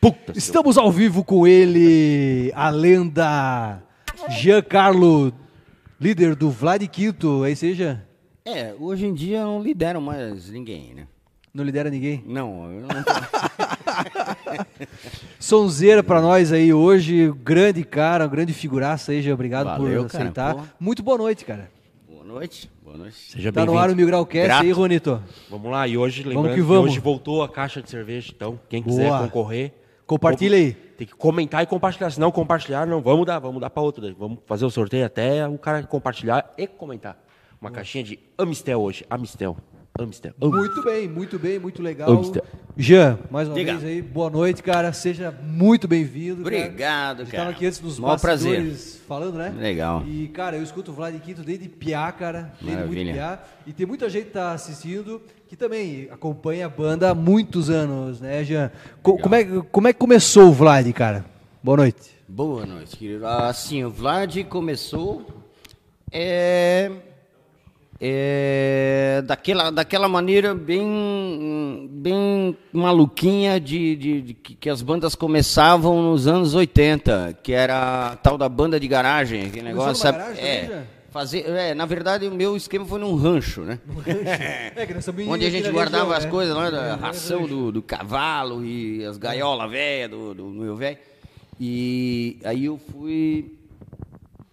Puta, Estamos ao vivo com ele, a lenda Giancarlo, líder do Vlad Quito, aí seja, É, hoje em dia não lideram mais ninguém, né? não lidera ninguém. Não, eu não Sonzeira pra nós aí hoje, grande cara, grande figuraça aí, Jean, obrigado Valeu, por cara, aceitar. Muito boa noite, cara. Boa noite, boa noite. Seja Tá no bem-vindo. ar o Mil Grau Cast Grato. aí, Ronito. Vamos lá, e hoje, lembrando que vamos. hoje voltou a caixa de cerveja, então, quem quiser Boa. concorrer... Compartilha aí. Tem que comentar e compartilhar, se não compartilhar, não, vamos dar, vamos dar para outro, daí. vamos fazer o sorteio até o cara compartilhar e comentar. Uma caixinha de Amistel hoje, Amistel, Amistel. Am- Muito bem, muito bem, muito legal. Amster- Jean, mais uma Diga. vez aí, boa noite, cara. Seja muito bem-vindo. Obrigado, cara. tava aqui antes dos Maior prazer. falando, né? Legal. E, cara, eu escuto o Vlad Quinto desde piá, cara. Desde muito Maravilha. piá. E tem muita gente que tá assistindo que também acompanha a banda há muitos anos, né, Jean? Co- como, é, como é que começou o Vlad, cara? Boa noite. Boa noite, querido. Assim, o Vlad começou é, é, daquela, daquela maneira bem, bem maluquinha de, de- de que, que as bandas começavam nos anos 80, que era a tal da banda de garagem, aquele negócio. sabe? garagem é, já? fazer, é, na verdade, o meu esquema foi num rancho, né? É, que nós estamos Onde a gente guardava região, as né? coisas lá, da É, ração do, do cavalo e as gaiolas velhas do, do meu velho. E aí eu fui.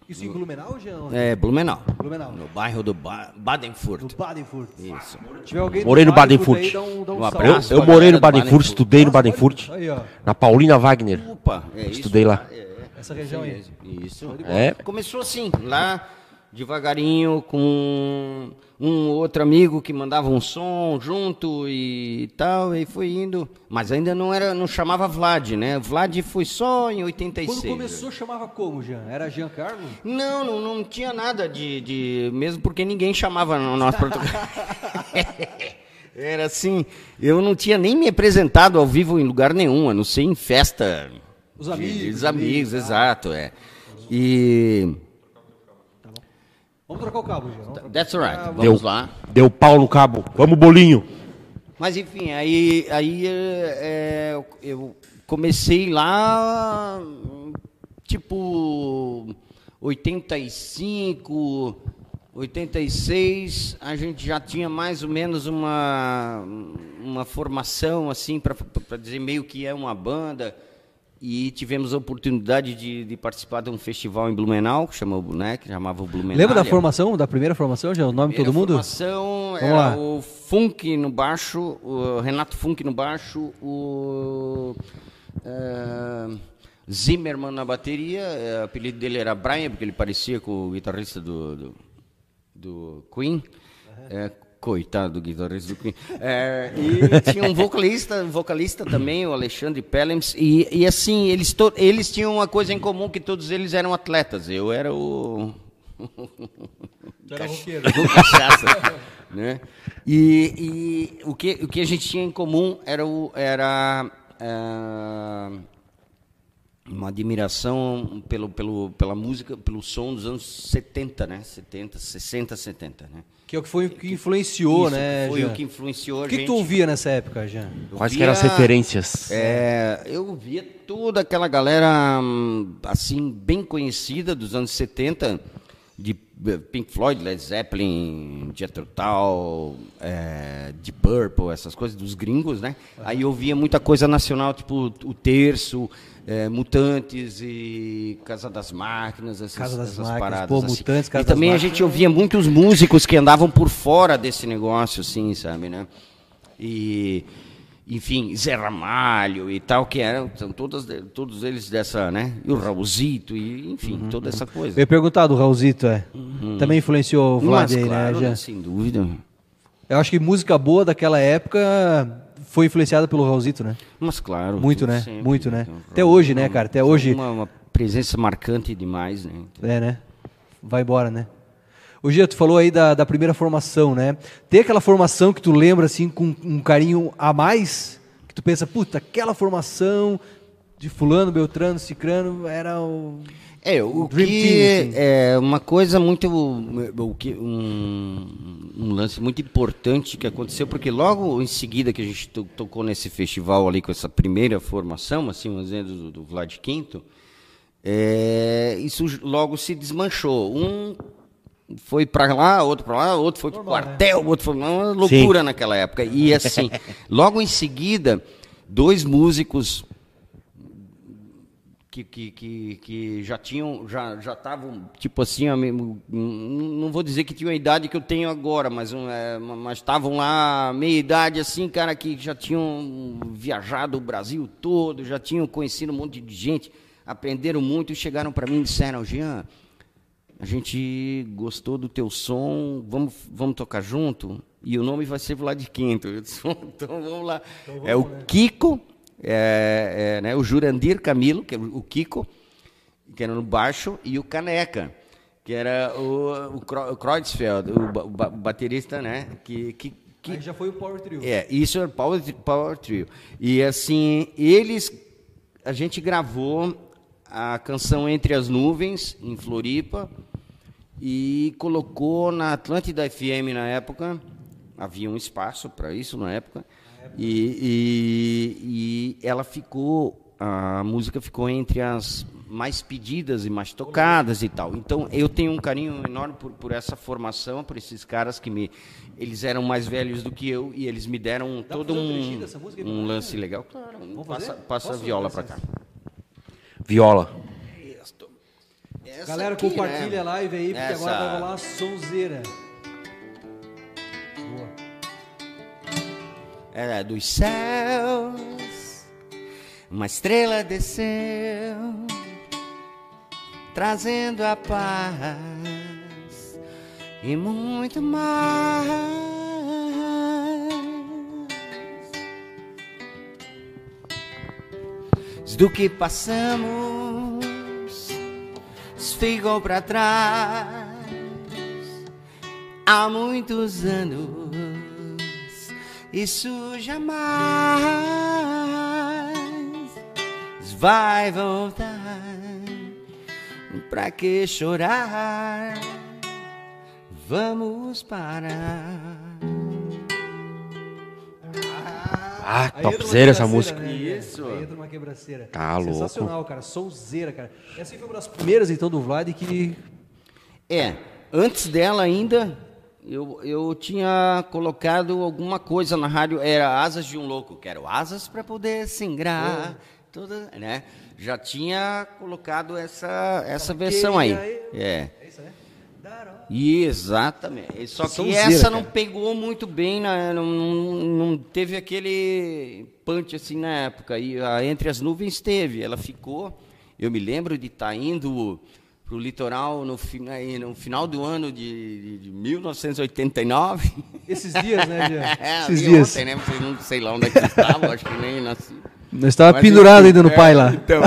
Isso em Blumenau, Jean? É, Blumenau. Blumenau. No bairro do ba Badenfurt. No Badenfurt. Isso. Tiver alguém do Morei no Badenfurt aí, dá um, dá um Um. Eu, abraço. eu pra morei no do Badenfurt, Badenfurt. estudei no Nossa, Badenfurt, Aí, ó. na Paulina Wagner. Opa, é isso. Estudei lá. É, é. Essa região aí. Isso. É. Começou assim, lá devagarinho, com um outro amigo que mandava um som junto e tal, e foi indo. Mas ainda não era, não chamava Vlad, né? Vlad foi só em 86. Quando começou, chamava como, Jean? Era Giancarlo? Não, não, não tinha nada de, de. Mesmo porque ninguém chamava no nosso português. Era assim, eu não tinha nem me apresentado ao vivo em lugar nenhum, a não ser em festa. Os de- amigos Os ali, amigos, tá. exato, é. E. Vamos trocar o cabo, trocar. That's right, Ah, vamos lá. Deu pau no cabo, vamos bolinho. Mas enfim, aí, aí é, é, eu- eu comecei lá, tipo, 85, 86, a gente já tinha mais ou menos uma, uma formação, assim, para dizer meio que é uma banda. E tivemos a oportunidade de, de participar de um festival em Blumenau, que chamou, né, que chamava Blumenau. Lembra da formação, da primeira formação, Jean? O nome de todo mundo? formação Vamos era lá. o Funk no baixo, o Renato Funk no baixo, o eh, Zimmerman na bateria, eh, o apelido dele era Brian, porque ele parecia com o guitarrista do, do, do Queen. Eh, coitado do guitarrista do Queen. Eh, e tinha um vocalista, um vocalista também, o Alexandre Pellems, e, e assim, eles, to- eles tinham uma coisa em comum, que todos eles eram atletas. Eu era o... Tu era roqueiro. cachaça, né? E, e o, que, o que a gente tinha em comum era, o, era ah, uma admiração pelo, pelo, pela música, pelo som dos anos 70, né? 70, 60, 70, né? Que é o que foi o que influenciou, Isso, né, Foi Jean? o que influenciou O que, que gente. tu ouvia nessa época, Jean? Eu Quais que via- eram as referências? É, eu via toda aquela galera, hum, assim, bem conhecida dos anos 70, de eh, Pink Floyd, Led Zeppelin, Jethro Tull, é, Deep Purple, essas coisas dos gringos, né? Aí eu via muita coisa nacional, tipo o Terço, é, Mutantes e Casa das Máquinas, essas, Casa das essas Máquinas, paradas. pô, assim. Mutantes, Casa e também a gente ouvia muitos músicos que andavam por fora desse negócio, assim, sabe, né? E, enfim, Zé Ramalho e tal, que eram, são todas, todos eles dessa, né? E o Raulzito, e, enfim, Uhum. toda essa Eu coisa. ia perguntar do Raulzito, é. Também influenciou o Vlad Mas, aí, claro, né, Jean? sem dúvida. Eu acho que música boa daquela época foi influenciada pelo Raulzito, né? Mas claro. Muito, né? sempre, Muito, né? Então, Até hoje, né, cara? Até hoje. Uma, uma presença marcante demais, né? É, né? Vai embora, né? O Gia, tu falou aí da, da primeira formação, né? Tem aquela formação que tu lembra, assim, com um carinho a mais? Que tu pensa, puta, aquela formação de fulano, beltrano, cicrano, era o... É, o Dream que Team, assim. é uma coisa muito o que um, um lance muito importante que aconteceu porque logo em seguida que a gente to- tocou nesse festival ali com essa primeira formação, assim, do, do Vlad Quinto, é, isso logo se desmanchou. Um foi para lá, outro para lá, outro foi para o né? quartel, outro foi uma loucura naquela época. E assim, logo em seguida, dois músicos que, que, que, que já tinham, já já estavam, tipo assim, mesmo- não vou dizer que tinham a idade que eu tenho agora, mas é, mas estavam lá, meia idade assim, cara, que já tinham viajado o Brasil todo, já tinham conhecido um monte de gente, aprenderam muito e chegaram para mim e disseram, Jean, a gente gostou do teu som, vamos, vamos tocar junto? E o nome vai ser Vlad Quinto. Eu disse, então vamos lá. é o Kiko, é, é, né, o Jurandir Camilo, que é o Kiko, que era no baixo, e o Caneca, que era o, o, Kro- o Kreutzfeld, o, ba- ba- baterista, né? Que, que, que, Aí já foi o Power Trio. é, isso é Power, Power Trio. E assim, eles. A gente gravou a canção Entre as Nuvens, em Floripa, e colocou na Atlântida FM na época. Havia um espaço para isso na época. E, e, e ela ficou. A música ficou entre as mais pedidas e mais tocadas e tal. Então eu tenho um carinho enorme por, por essa formação, por esses caras que me. Eles eram mais velhos do que eu e eles me deram pra todo um um, lance legal. Claro, Vamos passa, fazer? passa a viola para cá. Viola. Essa Galera, aqui, compartilha né? a live aí, porque Essa- agora vai rolar uma sonzeira. Dos céus, uma estrela desceu, trazendo a paz e muito mais. Do que passamos, ficou para trás há muitos anos. Isso jamais vai voltar. Pra que chorar? Vamos parar. Ah, Aí uma topzera essa música. né, Isso. Aí entra uma quebraceira. Tá louco. Sensacional, cara. Sonzeira, cara. Essa foi uma das primeiras, então, do Vlad que... É, antes dela ainda, eu, eu tinha colocado alguma coisa na rádio, era Asas de um Louco, quero asas para poder singrar, toda, né? Já tinha colocado essa, essa versão aí. É. É isso, né? Daró. Exatamente. Só que essa não cara. pegou muito bem, na- não, não, não teve aquele punch assim na época. E a Entre as Nuvens teve, ela ficou. Eu me lembro de estar indo para o litoral no, aí no final do ano de, de, de 1989. Esses dias, né, Jean? É, Esses dias. ontem, né? Vocês não sei lá onde é que estavam, acho que nem nasci. Nós estava Mas, pendurado ainda no é, pai lá. Então,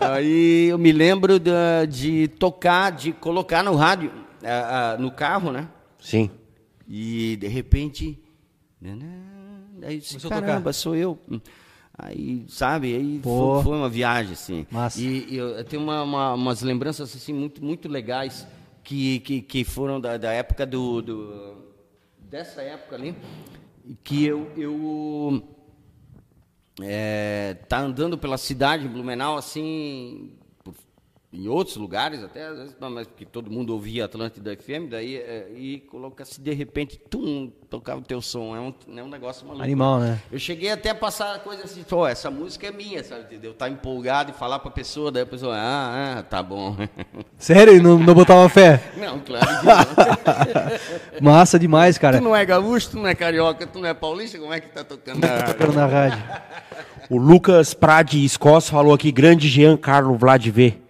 aí eu me lembro da- de tocar, de colocar no rádio, ah, ah, no carro, né? Sim. E de repente. Aí eu disse, Começou caramba, sou eu. Aí, sabe, aí foi, foi uma viagem, assim. Massa. E, e eu tenho uma, uma- umas lembranças assim, muito, muito legais que, que, que foram da, da época do, do- dessa época ali, que eu, eu é, tá andando pela cidade de Blumenau, assim, em outros lugares até, às vezes, não, mas porque todo mundo ouvia Atlântida FM, daí, é, e coloca-se de repente, tum, tocava o teu som, é um, é um negócio maluco. Animal, né? Eu cheguei até a passar coisa assim, pô, essa música é minha, sabe, entendeu? Tá empolgado e falar pra pessoa, daí a pessoa, ah, ah tá bom. Sério? E Não, não botava fé? não, claro que não. Massa demais, cara. tu não é gaúcho, tu não é carioca, tu não é paulista, como é que tá tocando na rádio? Tocando na rádio. O Lucas Prade Escos falou aqui, grande Jean Carlo Vlad V.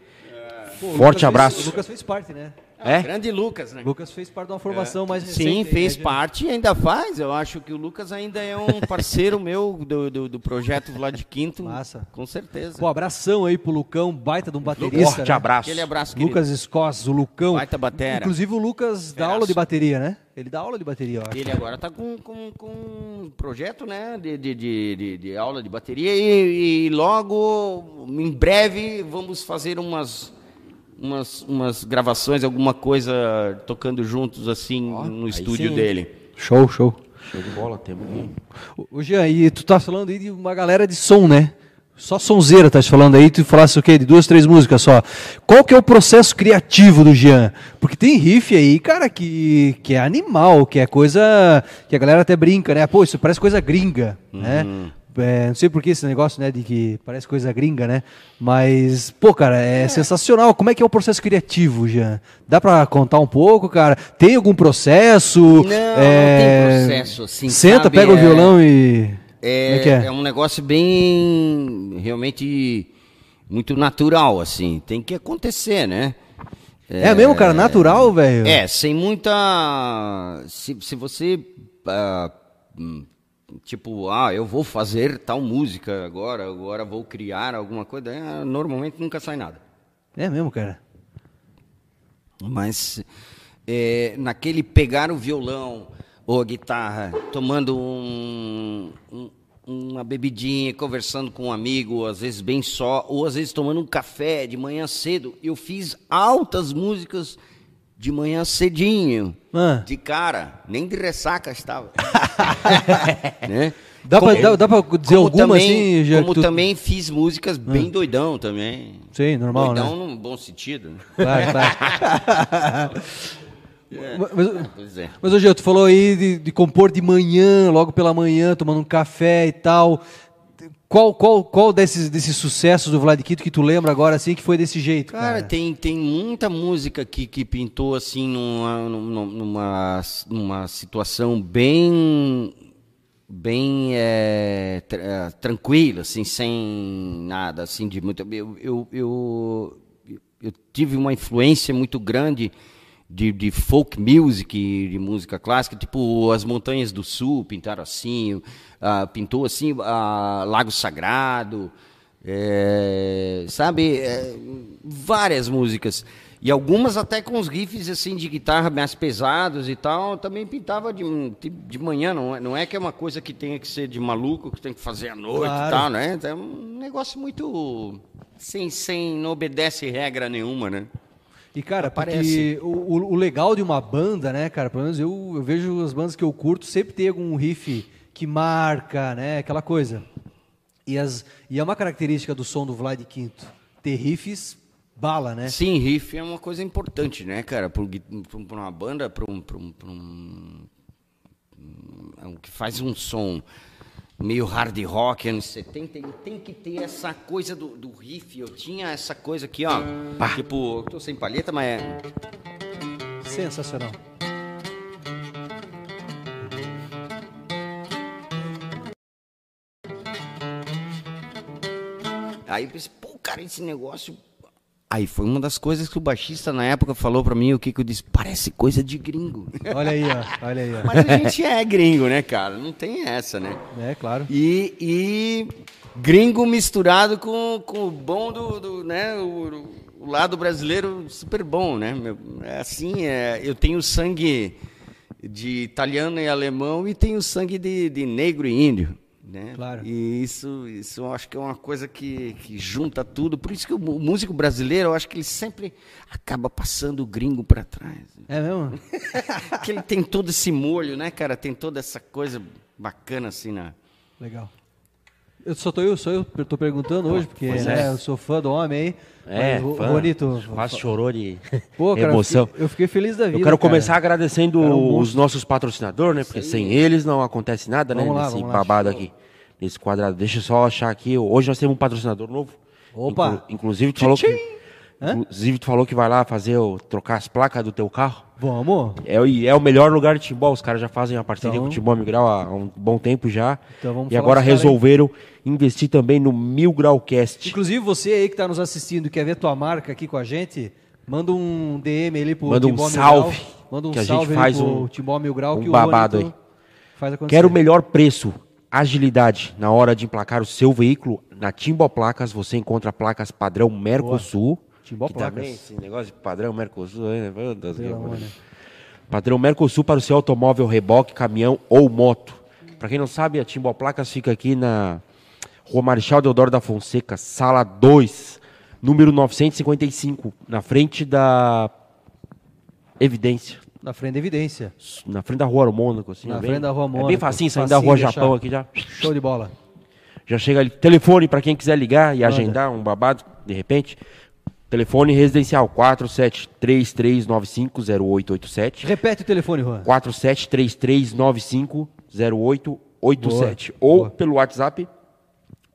Pô, Forte Lucas fez- abraço. o Lucas fez parte, né? É? Grande Lucas, né? Lucas fez parte de uma formação mais recente. Sim, fez né, Jean? parte e ainda faz. Eu acho que o Lucas ainda é um parceiro meu do, do, do projeto Vlad Quinto. Massa. Com certeza. Pô, abração aí pro Lucão, baita de um baterista. Forte né? abraço. Aquele abraço, querido. Lucas Escos, o Lucão. Baita batera. Inclusive o Lucas dá Feraço. aula de bateria, né? Ele dá aula de bateria, eu acho. Ele agora está com, com, com um projeto né, de, de, de, de, de aula de bateria e, e logo, em breve, vamos fazer umas, umas, umas gravações, alguma coisa tocando juntos assim no aí estúdio sim. dele. Show, show. Show de bola, temos. Ô, Jean, e tu tá falando aí de uma galera de som, né? Só sonzeira, tá te falando aí, tu falasse o quê? De duas, três músicas só. Qual que é o processo criativo do Jean? Porque tem riff aí, cara, que, que é animal, que é coisa que a galera até brinca, né? Pô, isso parece coisa gringa, né? É, não sei por que esse negócio, né, de que parece coisa gringa, né? Mas, pô, cara, é, sensacional. Como é que é o processo criativo, Jean? Dá pra contar um pouco, cara? Tem algum processo? Não, não É, tem processo, assim, Senta, sabe? pega o É- violão e... É que É, é? um negócio bem realmente muito natural, assim. Tem que acontecer, né? É, mesmo, cara? Natural, velho? É, sem muita. Se, se você. hum, tipo, ah, eu vou fazer tal música agora, agora vou criar alguma coisa, é, normalmente nunca sai nada. É mesmo, cara? Mas é, naquele pegar o violão ou a guitarra, tomando um- um- uma bebidinha, conversando com um amigo, às vezes bem só, ou às vezes tomando um café de manhã cedo. Eu fiz altas músicas de manhã cedinho, Ah. de cara, nem de ressaca estava. né? Dá pra- dá- dá pra dizer como alguma, também, assim, já Como tu- também fiz músicas bem doidão também. Sim, normal, doidão né? num bom sentido. né? Claro, claro. Mas, Pois é. mas hoje tu falou aí de, de compor de manhã, logo pela manhã, tomando um café e tal. Qual, qual, qual desses, desses sucessos do Vlad Quito que tu lembra agora assim que foi desse jeito? Cara, Cara, tem, tem muita música que, que pintou assim numa, numa, numa, situação bem bem é, tra- é, tranquila, assim, sem nada assim de muito. Eu, eu, eu, eu tive uma influência muito grande de, de folk music, de música clássica, tipo as Montanhas do Sul pintaram assim, ah, pintou assim ah, Lago Sagrado. É, sabe, é, várias músicas. E algumas até com os riffs assim de guitarra mais pesados e tal, também pintava de, de manhã, não é, não é que é uma coisa que tenha que ser de maluco, que tem que fazer à noite Claro. e tal, né? É um negócio muito sem, sem não obedece regra nenhuma, né? E, cara, Aparece. porque o, o- legal de uma banda, né, cara, pelo menos eu, eu vejo as bandas que eu curto, sempre tem algum riff que marca, né, aquela coisa. E, as, e é uma característica do som do Vlad Quinto, ter riffs bala, né? Sim, riff é uma coisa importante, né, cara? Para uma banda, para um, pra um, pra um, um- que faz um som meio hard rock, anos 70, ele tem que ter essa coisa do, do riff. Eu tinha essa coisa aqui, ó. Tipo, eu tô sem palheta, mas é. Sensacional. Aí eu pensei, pô, cara, esse negócio. Aí foi uma das coisas que o baixista na época falou pra mim, o que que eu disse? Parece coisa de gringo. Olha aí, ó, olha aí, ó. Mas a gente é gringo, né, cara? Não tem essa, né? É, claro. E, e gringo misturado com, com o bom do, do, né, o, o lado brasileiro super bom, né? É assim, é, eu tenho sangue de italiano e alemão e tenho sangue de, de negro e índio, né? Claro. E isso, isso eu acho que é uma coisa que, que junta tudo. Por isso que o músico brasileiro, eu acho que ele sempre acaba passando o gringo para trás. É mesmo? Porque ele tem todo esse molho, né, cara? Tem toda essa coisa bacana assim na... Legal. Eu só tô eu, sou eu, tô perguntando hoje, porque né, é. eu sou fã do homem aí. É, Mas, fã, Bonito. quase chorou de Pô, cara, emoção. Eu fiquei, eu fiquei feliz da vida. Eu quero cara. começar agradecendo Cara, um os nossos patrocinadores, né? Porque sem eles não acontece nada, né? Vamos lá, Nesse vamos lá. babado aqui, nesse quadrado. Deixa eu só achar aqui. Hoje nós temos um patrocinador novo. Opa! Inclu- inclusive, tu falou que, inclusive, tu falou que vai lá fazer o, trocar as placas do teu carro. Vamos. É, é o melhor lugar de Timbó. Os caras já fazem a parceria Então- com o Timbó Mil Grau há um bom tempo já. Então vamos e agora aí. resolveram investir também no Mil Grau Cast. Inclusive, você aí que está nos assistindo e quer ver tua marca aqui com a gente, manda um DM ali pro Manda um Timbó Mil salve, Grau. Manda um que a gente faz um- Timbó Mil Grau um que babado o Juanito faz acontecer. Quero o melhor preço, agilidade na hora de emplacar o seu veículo. Na Timbó Placas você encontra placas padrão Mercosul. Timbó que Placas. também esse negócio de padrão Mercosul, né? Meu Deus, Pelo que- amor, né? Padrão Mercosul para o seu automóvel, reboque, caminhão ou moto. Para quem não sabe, a Timbó Placas fica aqui na Rua Marechal Deodoro da Fonseca, sala 2, número 955, na frente da Evidência. Na frente da evidência. Na frente da Rua Mônaco, assim. Na é bem- frente da Rua É bem Mônaco, facinho, saindo da Rua Japão aqui já. Show de bola. Já chega ali. Telefone para quem quiser ligar e agendar um babado, de repente. Telefone residencial 4733950887. Repete o telefone, Juan. 4733950887. Boa, Ou boa. pelo WhatsApp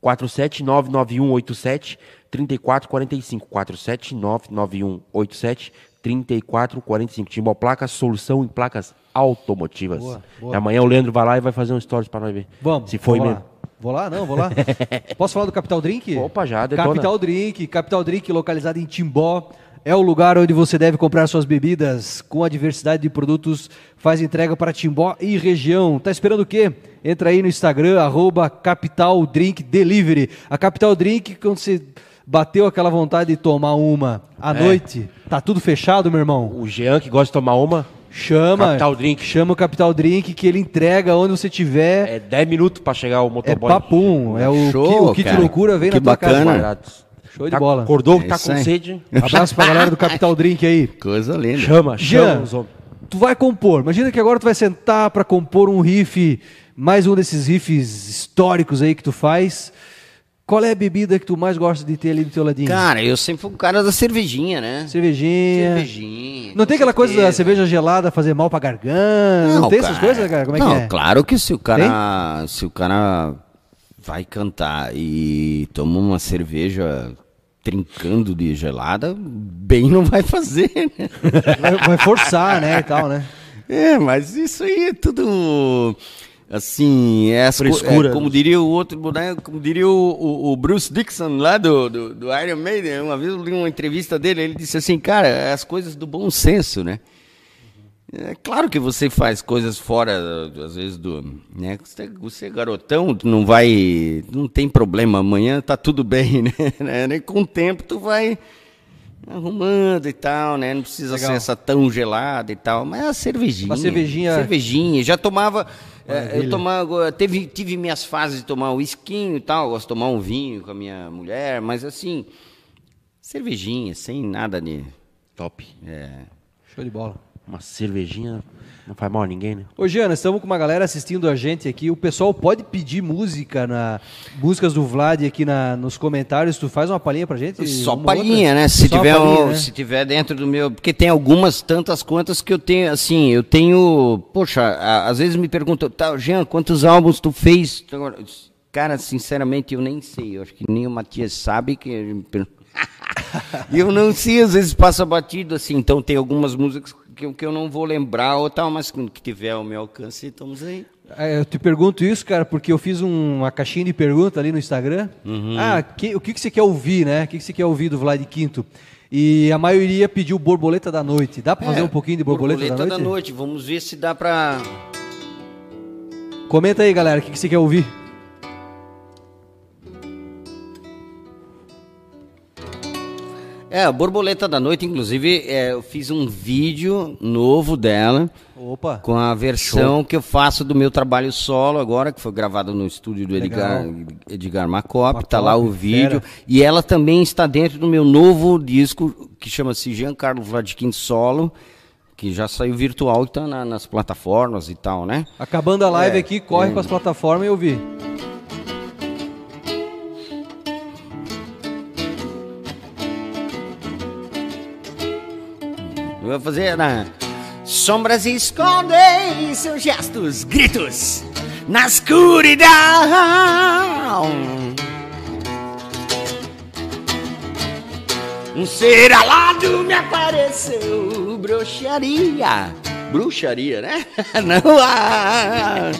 4799187 3445. 4799187 3445. Timbal Placas, solução em placas automotivas. Boa, boa. E amanhã o Leandro vai lá e vai fazer um stories para nós ver. Vamos. Se foi vamos mesmo. Lá. Vou lá? Não, vou lá. Posso falar do Capital Drink? Opa, já, detona. Capital Drink, Capital Drink localizado em Timbó. É o lugar onde você deve comprar suas bebidas com a diversidade de produtos. Faz entrega para Timbó e região. Tá esperando o quê? Entra aí no Instagram, arroba Capital Drink Delivery. A Capital Drink, quando você bateu aquela vontade de tomar uma à É. noite, tá tudo fechado, meu irmão? O Jean, que gosta de tomar uma, Chama. Capital Drink. Chama o Capital Drink que ele entrega onde você tiver. é 10 minutos para chegar o É motoboy. papum, é o, Show, ki- o kit cara. loucura vem Que na tua bacana. casa. Baratos. Show de Tá- bola. Acordou, É tá com aí. sede. Abraço pra galera do Capital Drink aí. Coisa linda. Chama, chama Jean, tu vai compor. Imagina que agora tu vai sentar pra compor um riff, mais um desses riffs históricos aí que tu faz. Qual é a bebida que tu mais gosta de ter ali do teu ladinho? Cara, eu sempre fui o cara da cervejinha, né? Cervejinha. Cervejinha. Não tem aquela coisa da cerveja gelada fazer mal pra garganta? Não, tem essas cara. coisas, cara? Como é não, que é? claro que se o cara, se o cara vai cantar e toma uma cerveja trincando de gelada, bem não vai fazer, né? Vai, vai forçar, né, e tal, né? É, mas isso aí é tudo assim, é, Frescura. é como diria o outro, né, como diria o, o- o Bruce Dixon lá do, do, do Iron Maiden, uma vez eu li uma entrevista dele, ele disse assim, cara, as coisas do bom senso, né? É claro que você faz coisas fora, às vezes, do. Né? Você, você é garotão, tu não vai. Não tem problema, amanhã tá tudo bem, né? né? Com o tempo tu vai arrumando e tal, né? Não precisa Legal. ser essa tão gelada e tal. Mas a cervejinha. Uma cervejinha- Cervejinha. Já tomava. É, eu tomava. Teve, tive minhas fases de tomar whisky e tal. Gosto de tomar um vinho com a minha mulher, mas assim. Cervejinha, sem nada de. Top. É, Show de bola. Uma cervejinha não faz mal a ninguém, né? Ô, Giana, estamos com uma galera assistindo a gente aqui. O pessoal pode pedir música, na músicas do Vlad aqui na, nos comentários. Tu faz uma palhinha pra gente? Só palhinha, né? Se Só tiver, palhinha, um- né? se tiver dentro do meu, porque tem algumas tantas quantas que eu tenho, assim, eu tenho, poxa, a- às vezes me perguntam, tá, Jean, quantos álbuns tu fez? Cara, sinceramente, eu nem sei. Eu acho que nem o Matias sabe que eu não sei, às vezes passa batido assim. Então tem algumas músicas que, que eu não vou lembrar ou tal, mas que tiver ao meu alcance, estamos aí. É, Eu te pergunto isso, cara, porque eu fiz um- uma caixinha de pergunta ali no Instagram. Uhum. Ah, que- o que, que você quer ouvir, né? O que, que você quer ouvir do Vlad Quinto? E a maioria pediu Borboleta da Noite. Dá pra fazer É, um pouquinho de Borboleta, da, noite? Vamos ver se dá pra. Comenta aí, galera, o que, que você quer ouvir? É, a Borboleta da Noite, inclusive, é, eu fiz um vídeo novo dela, Opa, com a versão que eu faço do meu trabalho solo agora, que foi gravado no estúdio do Edgar, Edgar Macop, tá lá o vídeo. fera. E ela também está dentro do meu novo disco, que chama-se Giancarlo Vladkin Solo, que já saiu virtual e tá na- nas plataformas e tal, né? acabando a live É, aqui, corre é. para as plataformas e ouvir. Vou fazer na. Sombras escondem seus gestos, gritos na escuridão. Um ser alado me apareceu, bruxaria. Bruxaria, né? Não há.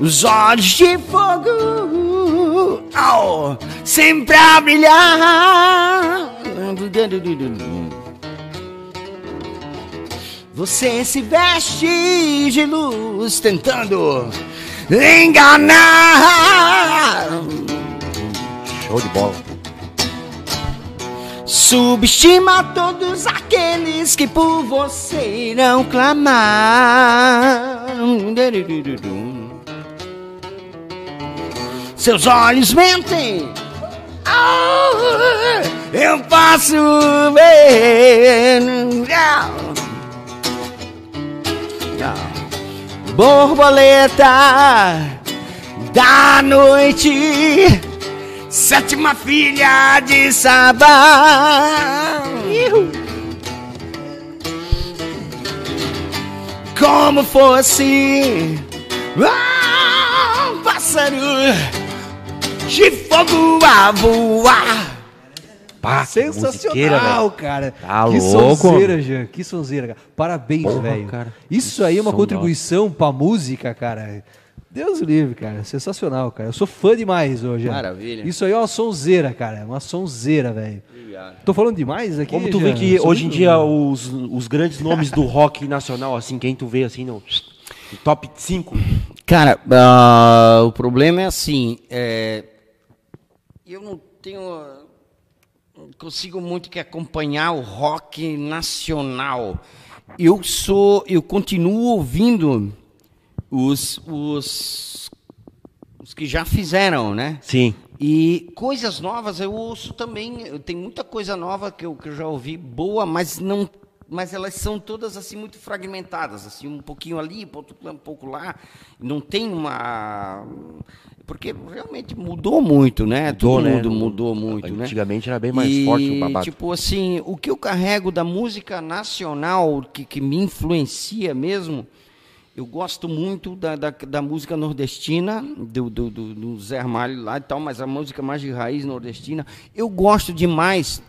Os olhos de fogo, oh, sempre a brilhar. Você se veste de luz tentando enganar. Show de bola. subestima todos aqueles que por você irão clamar. Seus olhos mentem. Ah, eu posso ver. Borboleta da noite, sétima filha de Sabá. Como fosse ah, um pássaro de fogo a voar. Pá, Sensacional, cara. Tá que louco. sonzeira, Jean. Que sonzeira, cara. Parabéns, velho. Isso aí é uma contribuição pra música, cara. Deus o livre, cara. Sensacional, cara. Eu sou fã demais hoje. Jean. Maravilha. Isso aí é uma sonzeira, cara. É uma sonzeira, velho. Tô falando demais aqui, Como tu Jean? vê que sou hoje em dia os, os grandes nomes do rock nacional, assim, quem tu vê assim no, no top 5? Cara, ah, o problema é assim, é, eu não tenho, não consigo muito que acompanhar o rock nacional. Eu sou, eu continuo ouvindo os, os, os que já fizeram, né? Sim. E coisas novas eu ouço também. Eu tenho muita coisa nova que eu, que eu já ouvi boa, mas não, mas elas são todas assim muito fragmentadas, assim um pouquinho ali, um pouco lá. Não tem uma porque realmente mudou muito, né? Mudou, Todo né? mundo mudou muito, né? Antigamente era bem mais E, forte o babado. Tipo assim, o que eu carrego da música nacional que, que me influencia mesmo, eu gosto muito da, da, da música nordestina, do, do, do, do Zé Armalho lá e tal, mas a música mais de raiz nordestina. Eu gosto demais,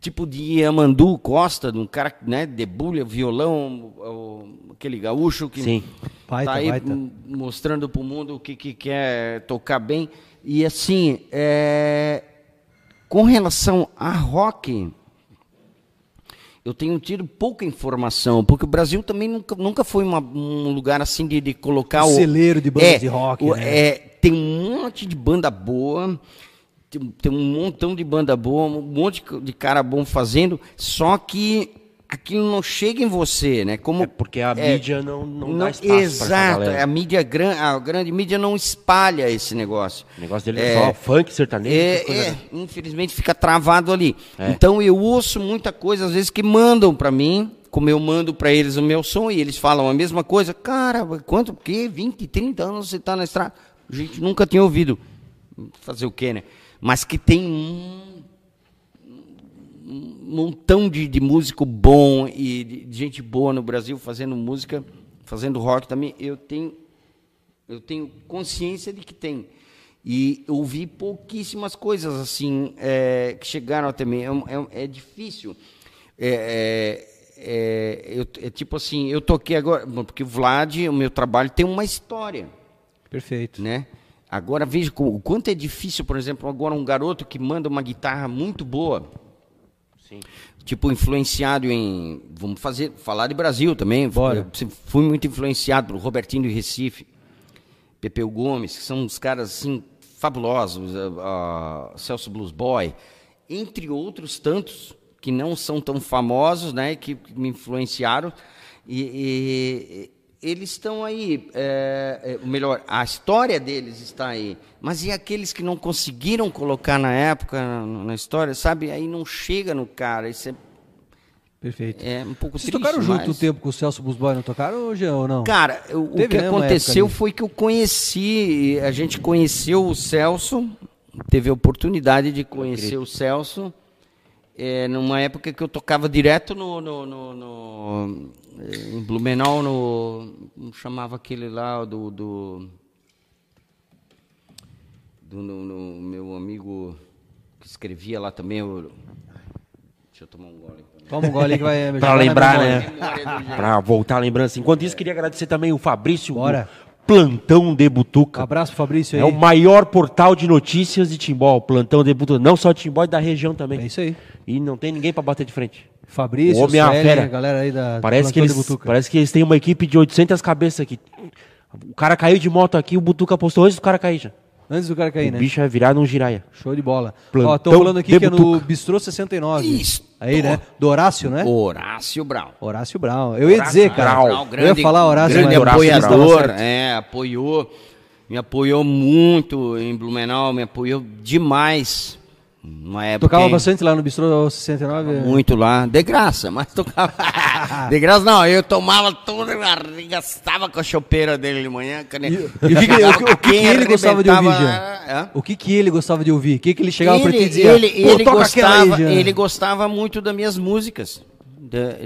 tipo de Amandu Costa, de um cara né, debulha violão, o- aquele gaúcho que Sim. Baita, tá aí baita. mostrando para o mundo o que, que quer tocar bem. E assim, é, com relação a rock, eu tenho tido pouca informação, porque o Brasil também nunca, nunca foi uma- um lugar assim de, de colocar Um o. celeiro de bandas É, de rock, o- né? é, tem um monte de banda boa, tem, tem um montão de banda boa, um monte de cara bom fazendo, só que aquilo não chega em você, né? Como É porque a é, mídia não, não, dá espaço Exato, galera. a mídia gran, a grande mídia não espalha esse negócio. O negócio dele é, só funk, sertanejo, É, é, infelizmente fica travado ali. É. Então eu ouço muita coisa, às vezes, que mandam para mim, como eu mando para eles o meu som, e eles falam a mesma coisa. Cara, quanto que 20, 30 anos você tá na estrada? A gente nunca tinha ouvido. Fazer o quê, né? Mas que tem um um montão de, de músico bom e de, de gente boa no Brasil fazendo música, fazendo rock também. Eu tenho, eu tenho consciência de que tem. E ouvi pouquíssimas coisas assim é, que chegaram até mim. É, um- é um- é difícil. É, é, é, eu- é tipo assim, eu toquei agora, porque o Vlad, o meu trabalho, tem uma história Perfeito. né? Agora veja o quanto é difícil, por exemplo, agora um garoto que manda uma guitarra muito boa, Sim. tipo influenciado em, vamos fazer, falar de Brasil também. Bora. Eu fui muito influenciado pelo Robertinho de Recife, Pepeu Gomes, que são uns caras assim fabulosos, ah, ah, Celso Blues Boy, entre outros tantos que não são tão famosos, né, que me influenciaram e, e- eles estão aí, é, é, melhor, a história deles está aí, mas e aqueles que não conseguiram colocar na época na, na história, sabe? Aí não chega no cara, isso é, Perfeito. é um pouco Vocês triste. tocaram junto mas- o tempo com o Celso Busboy, não tocaram, Jean, ou não? Cara, o, o que né, aconteceu foi que eu conheci, a gente conheceu o Celso, teve a oportunidade de conhecer o Celso, é, numa época que eu tocava direto no, no, no- no- eh, em Blumenau, no, como chamava aquele lá do, do, do no, no meu amigo que escrevia lá também, o, deixa eu tomar um gole. Toma um gole que vai... na lembrar, né? Pra voltar a lembrança. Enquanto isso, queria agradecer também o Fabrício, Bora. Plantão de Um Butuca. abraço, Fabrício, aí. É o maior portal de notícias de Timbó, o Plantão de Butuca. Não só de Timbó, e da região também. É isso aí. E não tem ninguém pra bater de frente. Fabrício, O homem é Sueli, fera. galera aí da Parece que, eles, de Butuca. parece que eles têm uma equipe de 800 cabeças aqui. O cara caiu de moto aqui, o Butuca postou antes do cara cair já. Antes do cara cair, o né? bicho vai virar num giraia. Show de bola. Plantão Ó, estão falando aqui que é no. Bistrô 69. Isso. Aí, né? Do Horácio, né? Horácio Brown. Horácio Brown. Eu ia dizer, cara. Brown, eu ia falar Horácio, grande mas apoiador, é, apoiou, me apoiou muito em Blumenau, me apoiou demais. Uma época Tocava bastante lá no Bistrô 69. muito lá, de graça, mas tocava. de graça não, eu tomava tudo, arregaçava com a chopeira dele de manhã. quando E, e o que, que- o que- o que que Quem ele gostava de ouvir? O que, que ele gostava de ouvir? O que, que ele chegava pra ti e Ele, dizia? ele, "Pô, ele aí, gostava, Jean." ele gostava muito das minhas músicas.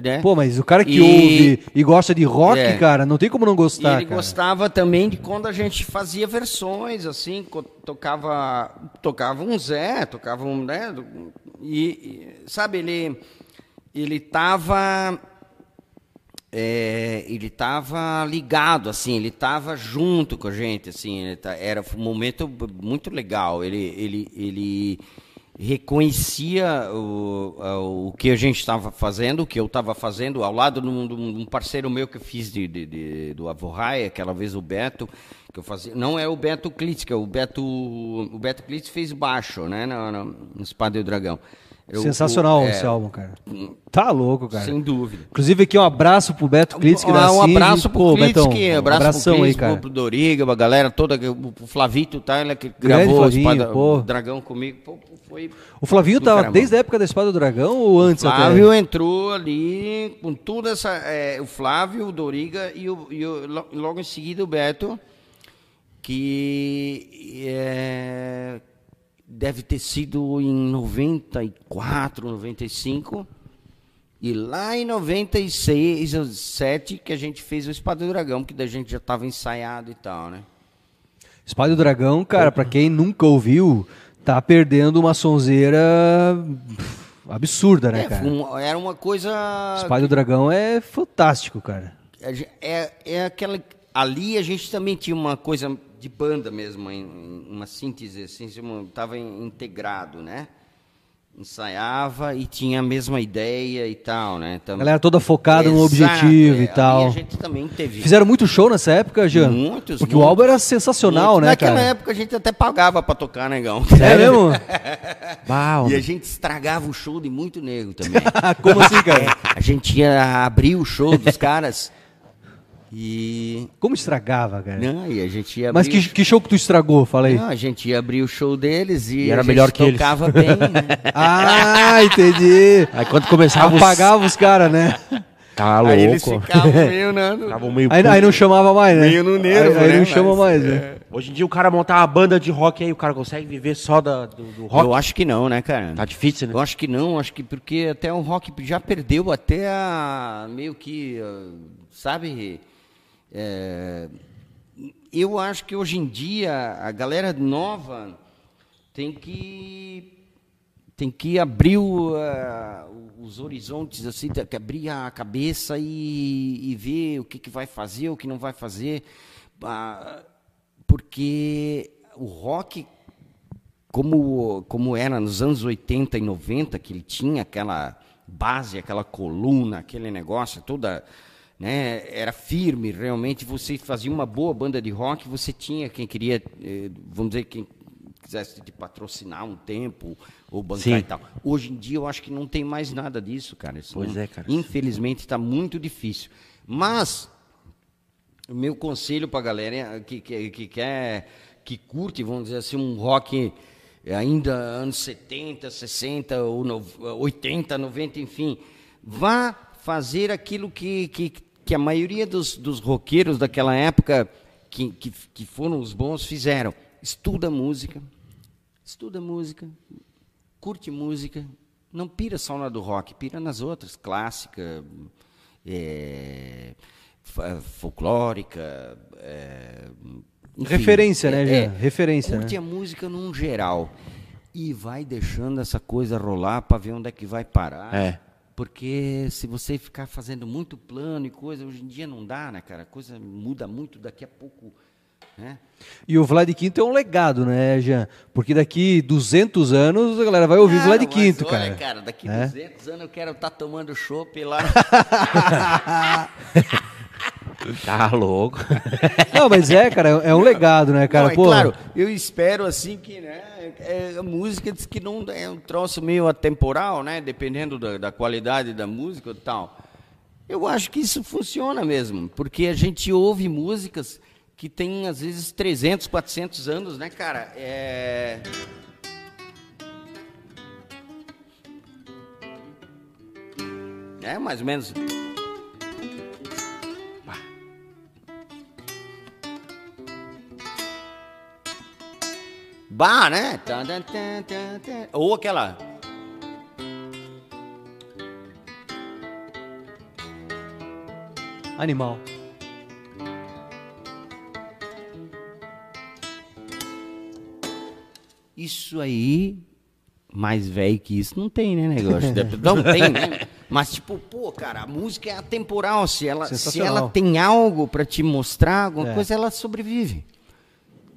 Né? Pô, mas o cara que E- ouve e gosta de rock, É. cara, não tem como não E gostar, ele cara. gostava também de quando a gente fazia versões, assim, tocava, tocava um Zé, tocava um, né, e, e, sabe, ele, ele tava, é, ele tava ligado, assim, ele tava junto com a gente, assim, tá- era um momento muito legal, ele, ele, ele reconhecia o, o que a gente estava fazendo, o que eu estava fazendo, ao lado de um, parceiro meu que eu fiz de, de- de- do Avorrai, aquela vez o Beto, que eu fazia. Não é o Beto Klitz, que é o Beto. O Beto Klitz fez baixo, né? No, no Espada e o Dragão. Eu- Sensacional o- é, esse álbum, cara. Tá louco, cara. Sem dúvida. Inclusive aqui um abraço pro Beto Klitsch, que dá Ah, um abraço pro pô, Klitsch, Betão, um abraço abração pro aí, Klitsch, cara. pro, Doriga, a galera toda, o Flavito Tyler, que Grande gravou a Flavinho, Espada, pô. Dragão comigo, pô, foi... O Flavinho tava caramba. desde a época da Espada do Dragão ou antes Flávio até? entrou ali com toda essa. é, o Flávio, o Doriga e, o, e o- lo- logo em seguida o Beto, que é, deve ter sido em 94, 95. E lá em 96 ou 7 que a gente fez o Espada do Dragão, que da gente já estava ensaiado e tal, né? Espada do Dragão, cara, pra quem nunca ouviu, tá perdendo uma sonzeira absurda, né, É, cara? um- era uma coisa. Espada do Dragão é fantástico, cara. Gen- É, é aquela. Ali a gente também tinha uma coisa de banda mesmo, em- em uma síntese, assim, estava integrado, né? Ensaiava e tinha a mesma ideia e tal, né? Tam- A galera toda focada no Exato, objetivo é, e tal. ali a gente também teve. Fizeram muito show nessa época, Jean? Muitos, Porque o muitos. álbum era sensacional, Muito. né, Naquela cara? época a gente até pagava para tocar, negão. É mesmo? Bah, E a gente estragava o show de muito nego também. Como assim, cara? a gente ia abrir o show dos caras e. Como estragava, cara? Não, e a gente ia Mas que, que show que tu estragou? Fala aí. Não, a gente ia abrir o show deles e, E era a gente melhor que eles. tocava bem, né? Ah, entendi. Aí quando começava os... Apagava os caras, né? Tá Aí eles louco. ficavam meio, né? no- meio Aí, aí não chamava mais, né? Meio no nervo, aí, aí né, não chama mas, mais, né? Hoje em dia o cara montar uma banda de rock aí, o cara consegue viver só da, do, do rock. Eu acho que não, né, cara? Tá difícil, né? Eu acho que não, acho que porque até o rock já perdeu até a meio que, ah, sabe? É, eu acho que hoje em dia a galera nova tem que tem que abrir o, os horizontes assim, tem que abrir a cabeça e, e ver o que, que vai fazer, o que não vai fazer, Ah, porque o rock como, como era nos anos 80 e 90, que ele tinha aquela base, aquela coluna, aquele negócio toda, né, era firme, realmente você fazia uma boa banda de rock, você tinha quem queria, eh, vamos dizer, quem quisesse te patrocinar um tempo ou bancar Sim. e tal. Hoje em dia eu acho que não tem mais nada disso, cara. Isso Pois não- é, cara. Infelizmente está muito difícil. Mas o meu conselho para a galera que, que, que quer, que curte, vamos dizer assim, um rock ainda anos 70, 60, ou no- 80, 90, enfim, vá fazer aquilo que, que, que a maioria dos, dos roqueiros daquela época, que, que, que foram os bons, fizeram. Estuda música, estuda música, curte música, não pira só na do rock, pira nas outras, clássica, é, folclórica. é, enfim. Referência, né, É, é, Referência, Curte né? a música num geral e vai deixando essa coisa rolar para ver onde é que vai parar. É. Porque se você ficar fazendo muito plano e coisa, hoje em dia não dá, né, cara? A coisa muda muito daqui a pouco, né? E o Vlad Quinto é um legado, né, Jean? Porque daqui 200 anos a galera vai ouvir Não, Vlad mas Quinto, olha, cara. cara, daqui É? 200 anos eu quero estar tomando chopp lá. Tá louco. Não, mas é, cara, é um legado, né, cara? Não, é Pô, claro, eu espero assim que, né, é, a música diz que não é um troço meio atemporal, né, dependendo da, da qualidade da música e tal. Eu acho que isso funciona mesmo, porque a gente ouve músicas que têm às vezes 300, 400 anos, né, cara? É... É, mais ou menos. Bah, né? Ou aquela. animal. Isso aí, mais velho que isso, não tem, né, negócio? não tem, né? Mas, tipo, pô, cara, a música é atemporal. Se ela, se ela tem algo pra te mostrar, alguma É. coisa, ela sobrevive.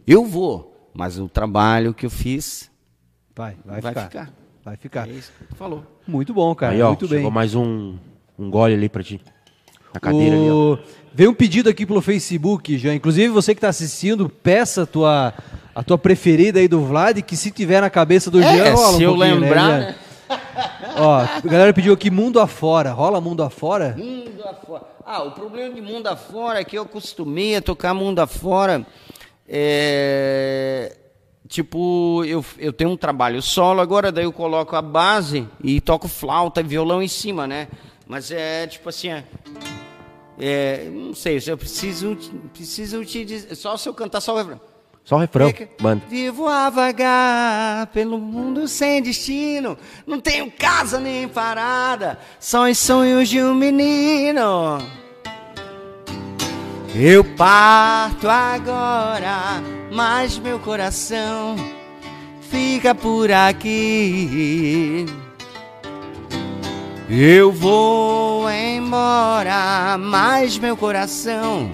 Eu vou, mas o trabalho que eu fiz Vai, vai, vai, ficar. ficar. Vai ficar. É isso que tu falou. Muito bom, cara. Aí, ó, muito chegou bem. mais um, um gole ali pra ti. Na cadeira ali, ó. O... Veio um pedido aqui pelo Facebook, já. Inclusive, você que está assistindo, peça a tua, a tua preferida aí do Vlad, que se tiver na cabeça do Jean, rola um se eu pouquinho, lembrar, né, né? Ó, a galera pediu aqui Mundo Afora. Rola Mundo Afora? Mundo afora. Ah, o problema de mundo afora é que eu acostumei a tocar mundo afora. É... Tipo, eu, eu tenho um trabalho solo agora, daí eu coloco a base e toco flauta e violão em cima, né? Mas é tipo assim, é, é, não sei, eu preciso, preciso te dizer, só se eu cantar só o refrão. Só o refrão, Fica- manda. Vivo a vagar pelo mundo sem destino. Não tenho casa nem parada, só os sonhos de um menino. Eu parto agora, mas meu coração fica por aqui. Eu vou embora, mas meu coração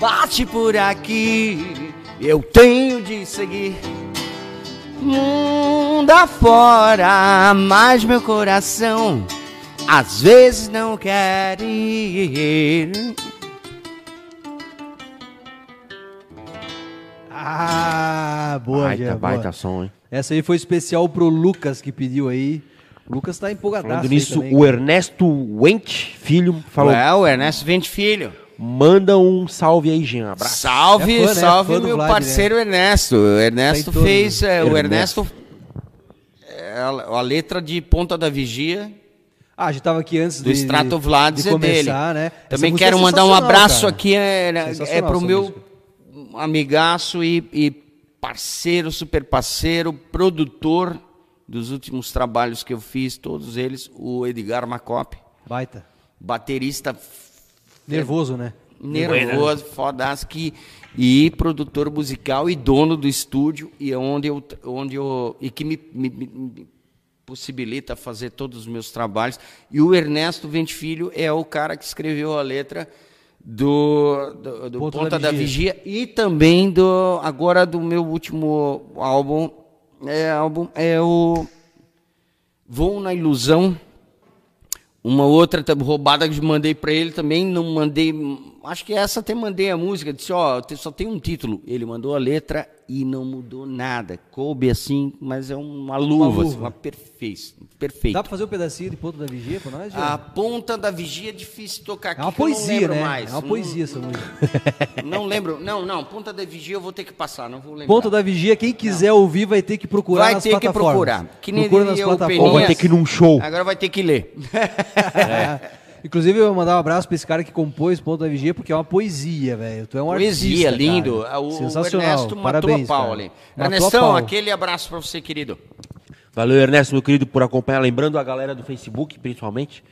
bate por aqui. Eu tenho de seguir mundo afora, mas meu coração às vezes não quer ir. Ah, boa, baita, Jean, boa. baita som, hein? Essa aí foi especial pro Lucas que pediu aí. O Lucas tá empolgadaço Falando nisso, também. o Ernesto Went, filho, falou: É, o Ernesto Vente Filho. manda um salve aí, Jean. Abraço. Salve, É fã, né? salve meu Vlad, né? parceiro Ernesto. O Ernesto Tá fez. é, o Ernesto. Ernesto. é, a, a letra de Ponta da Vigia Ah, a gente tava aqui antes do de, Extrato Vlades de é dele. começar, né? Essa Também quero mandar um abraço cara. aqui, é, é pro meu música. Amigaço e, e parceiro, super parceiro, produtor dos últimos trabalhos que eu fiz, todos eles, o Edgar Macop, Baita. baterista Nervoso, né? nervoso, fodaço, que, e produtor musical e dono do estúdio, e é onde eu, onde eu e que me, me- me- me possibilita fazer todos os meus trabalhos. E o Ernesto Vente Filho é o cara que escreveu a letra do, do, do Ponta Ponta, da da, Vigia. e também do agora do meu último álbum, é, álbum, é o Vou na Ilusão. Uma outra roubada que eu mandei pra ele também, não mandei. Acho que essa até mandei a música. Disse, ó, te- só tem um título. Ele mandou a letra e não mudou nada. Coube assim, mas é uma luva, assim, luva. uma perfeita. perfeito. Dá pra fazer um pedacinho de ponto da vigia pra nós? A ponta da vigia é difícil tocar aqui. é uma não poesia, lembro né? Mais. É uma Não- poesia essa música. Não, lembro. Não, não. Ponta da vigia eu vou ter que passar, não vou lembrar. Ponto da vigia, quem quiser ouvir vai ter que procurar Vai nas ter que plataformas. procurar. Que nem Procura nas o Ou plataformas. vai ter que ir num show. Agora vai ter que ler. Inclusive, eu vou mandar um abraço pra esse cara que compôs Ponto da Vigia, porque é uma poesia, velho. Tu é um Poesia, artista, lindo. cara. O, o Sensacional. Ernesto matou Parabéns, a pau ali. Matou Ernestão, aquele abraço pra você, querido. Valeu, Ernesto, meu querido, por acompanhar. Lembrando a galera do Facebook, principalmente,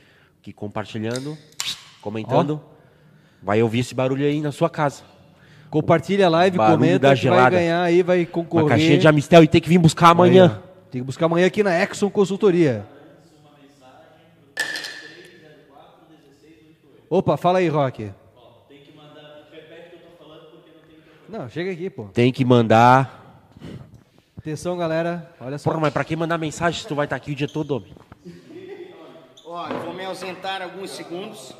que compartilhando, comentando, vai ouvir esse barulho aí na sua casa. Compartilha a live, Barulho comenta da vai ganhar aí, vai Uma concorrer. caixinha de Amistel e tem que vir buscar amanhã. Ó. Tem que buscar amanhã aqui na Exxon Consultoria. Opa, fala aí, Rock. Não, chega aqui, pô. Tem que mandar. Atenção, galera. Olha só. Porra, mas pra que mandar mensagem se tu vai estar aqui o dia todo, homem? Ó, eu vou me ausentar alguns segundos.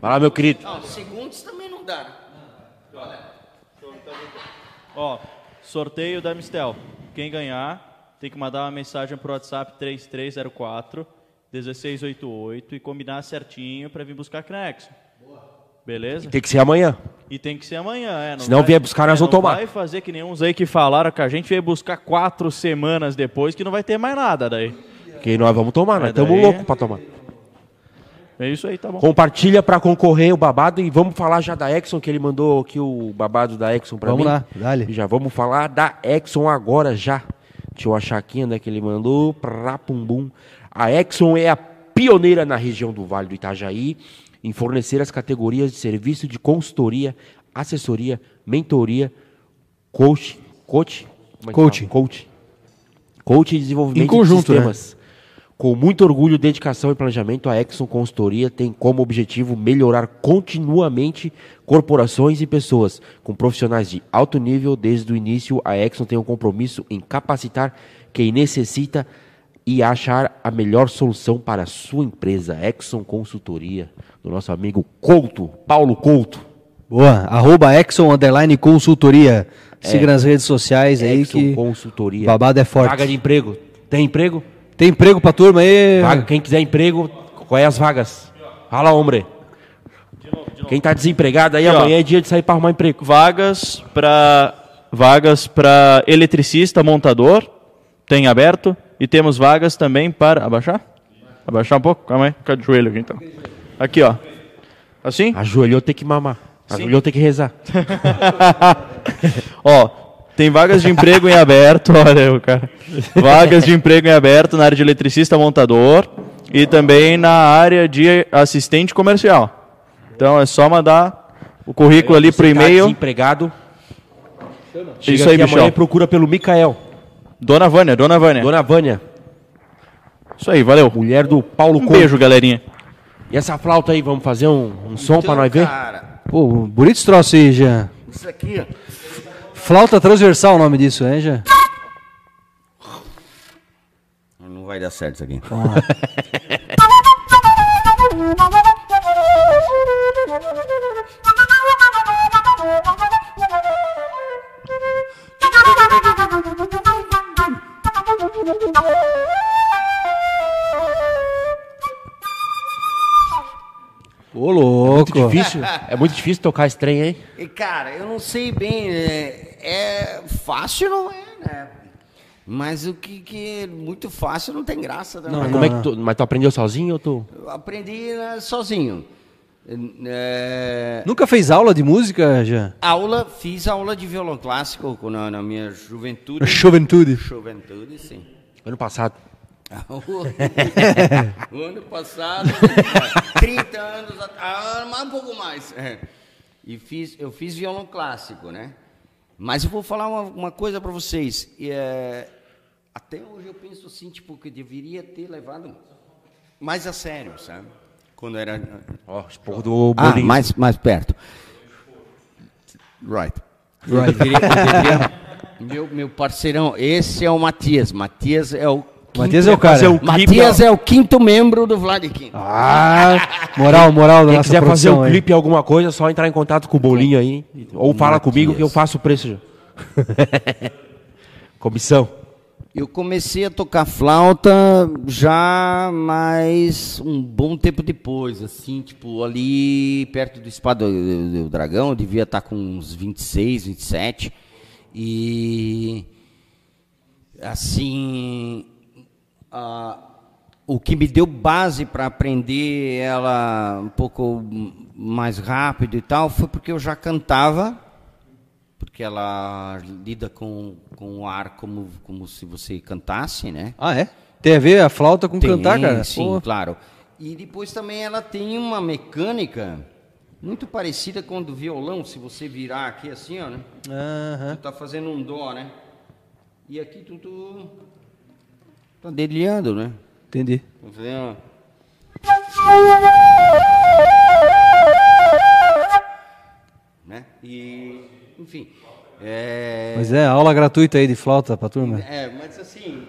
Vai lá, meu querido. Não, segundos também mandaram. Ó, sorteio da Mistel. Quem ganhar tem que mandar uma mensagem pro WhatsApp 3304 1688 e combinar certinho para vir buscar Knexon. Beleza? Tem que ser amanhã. E tem que ser amanhã, é. Se não vier buscar, nós é, vamos tomar. Não vai fazer que nem uns aí que falaram que a gente veio buscar quatro semanas depois que não vai ter mais nada daí. Que nós vamos tomar, nós É, estamos daí- loucos pra tomar. É isso aí, tá bom. Compartilha pra concorrer o babado e vamos falar já da Exxon, que ele mandou aqui o babado da Exxon pra Vamos mim. lá, dale. Já vamos falar da Exxon agora já. Deixa eu achar aqui onde é que ele mandou. Pra pumbum. A Exxon é a pioneira na região do Vale do Itajaí em fornecer as categorias de serviço de consultoria, assessoria, mentoria, coach, coach, é Coaching. coach, coach e desenvolvimento Em conjunto, de né? sistemas. Com muito orgulho, dedicação e planejamento, a Exxon Consultoria tem como objetivo melhorar continuamente corporações e pessoas com profissionais de alto nível. Desde o início, a Exxon tem um compromisso em capacitar quem necessita e achar a melhor solução para a sua empresa. Exxon Consultoria, do nosso amigo Couto, Paulo Couto. Boa. Arroba Exxon Underline Consultoria. Siga nas redes sociais aí Exxon que Consultoria. babado é forte. Vaga de emprego. Tem emprego? Tem emprego pra turma aí? Vaga, quem quiser emprego, qual é as vagas? Fala, homem. Quem tá desempregado aí, ó. amanhã é dia de sair para arrumar emprego. Vagas para vagas para eletricista, montador, tem aberto e temos vagas também para abaixar? Abaixar um pouco? Calma aí, fica de joelho aqui então. Aqui, ó. Assim? Ajoelhou, tem que mamar. Ajoelhou, tem que rezar. Ó, tem vagas de emprego em aberto, olha o cara. Vagas de emprego em aberto na área de eletricista, montador e também na área de assistente comercial. Então é só mandar o currículo ali pro tá e-mail. desempregado. Chega Isso aí, aqui Michel. procura pelo Micael. Dona Vânia, Dona Vânia. Dona Vânia, Isso aí, valeu. mulher do Paulo Um Couto. beijo, galerinha. E essa flauta aí, vamos fazer um, um som pra nós ver? Então, Cara, Pô, bonito esse troço aí, Jean. isso aqui, ó. Flauta transversal o nome disso, hein, Jean? Não vai dar certo isso aqui. Ô, louco. Difícil. É muito difícil tocar esse trem, hein? E, cara, eu não sei bem, é, é fácil não é, né? Mas o que, que é muito fácil não tem graça. Né? Mas como é que tu, mas tu aprendeu sozinho ou tu... Eu aprendi né, sozinho. É, Nunca fez aula de música, Jean? aula, fiz aula de violão clássico na, na minha juventude. Juventude. Juventude, sim. Ano passado. O ano passado, 30 anos atrás, mais um pouco mais. É. E fiz, eu fiz violão clássico, né? Mas eu vou falar uma, uma coisa para vocês. E, é, até hoje eu penso assim, tipo, que eu deveria ter levado mais a sério, sabe? Quando era. Ó, esporro do Ah, bolinho. mais, mais perto. Right. Eu deveria- eu deveria- meu, meu parceirão, esse é o Matias. Matias é o. Matias é o cara. o clipe, Matias é o quinto membro do Vladiquim. Ah, moral, moral da Quem nossa quiser fazer um aí. clipe, alguma coisa, é só entrar em contato com o Bolinho aí. Ou fala comigo que eu faço o preço já. Comissão. Eu comecei a tocar flauta já mais um bom tempo depois, assim, tipo, ali perto do Espada do, do Dragão, eu devia estar com uns 26, 27. E assim, a- o que me deu base para aprender ela um pouco mais rápido e tal foi porque eu já cantava porque ela lida com, com o ar como, como se você cantasse, né? Ah, é? Tem a ver a flauta com Tem, cantar, cara? Sim, Pô. claro. E depois também ela tem uma mecânica muito parecida com a do violão, se você virar aqui assim, ó, né? Aham. Tu tá fazendo um dó, né? E aqui tu, tu tá dedilhando, né? Entendi. Tá fazendo... Né? E, enfim, é... Mas é, aula gratuita aí de flauta pra turma. É, mas assim,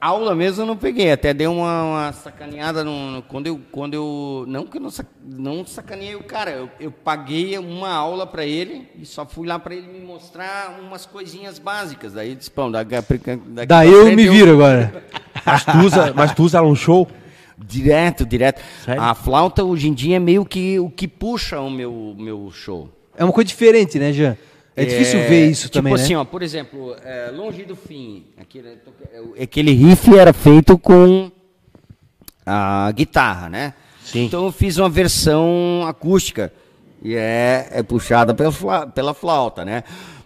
aula mesmo eu não peguei, até dei uma, uma sacaneada no, no- quando eu quando eu não que eu não, sac- não sacaneei o cara, eu, eu paguei uma aula para ele e só fui lá para ele me mostrar umas coisinhas básicas. Daí disse, pão, daqui, daqui Daí eu me viro agora. Mas tu usa, mas tu usa no show? Direto, direto. Sério? A flauta hoje em dia é meio que o que puxa o meu, meu show. É uma coisa diferente, né, Jean? É difícil ver isso tipo também, assim, né? ó, por exemplo, é, Longe do Fim, aquele, aquele riff era feito com a guitarra, né? Sim. Então eu fiz uma versão acústica e é, é puxada pela, pela flauta, né?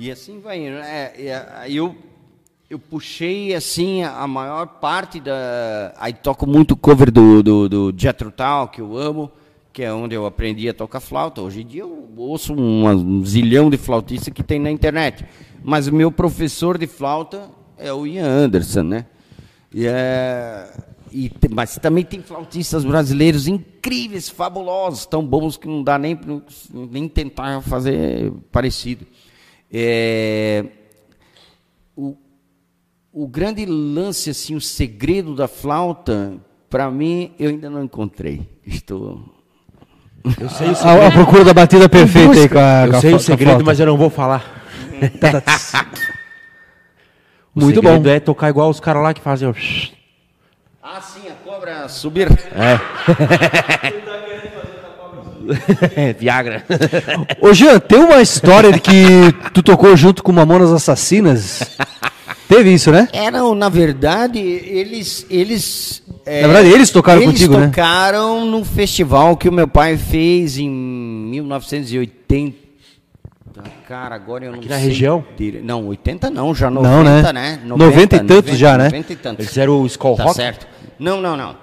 E assim vai indo. né? É, é, eu, eu puxei assim a maior parte da. Aí toco muito cover do, do, do Jethro que eu amo, que é onde eu aprendi a tocar flauta. Hoje em dia eu ouço um zilhão de flautistas que tem na internet. Mas o meu professor de flauta é o Ian Anderson, né? E é. E, mas também tem flautistas brasileiros incríveis, fabulosos, tão bons que não dá nem, nem tentar fazer parecido. É, o, o grande lance, assim, o segredo da flauta, para mim, eu ainda não encontrei. Estou. Eu sei o A, a segredo, procura da batida perfeita aí com a, eu com a sei fa- o a segredo flauta. mas eu não vou falar. O Muito segredo bom. é tocar igual os caras lá que fazem. Ah, sim, a cobra subir. É, Viagra. Ô, Jean, tem uma história de que tu tocou junto com Mamonas Assassinas? Teve isso, né? Eram, na verdade, eles. eles é, Na verdade, eles tocaram eles contigo, né? tocaram no festival que o meu pai fez em 1980. Cara, agora eu não Aqui na sei região? dire- Não, 80 não, já 90, Não, né? né? 90 e tantos já, né? 90 e tantos. Eles eram o Skull Tá Rock? certo. Não, não, não.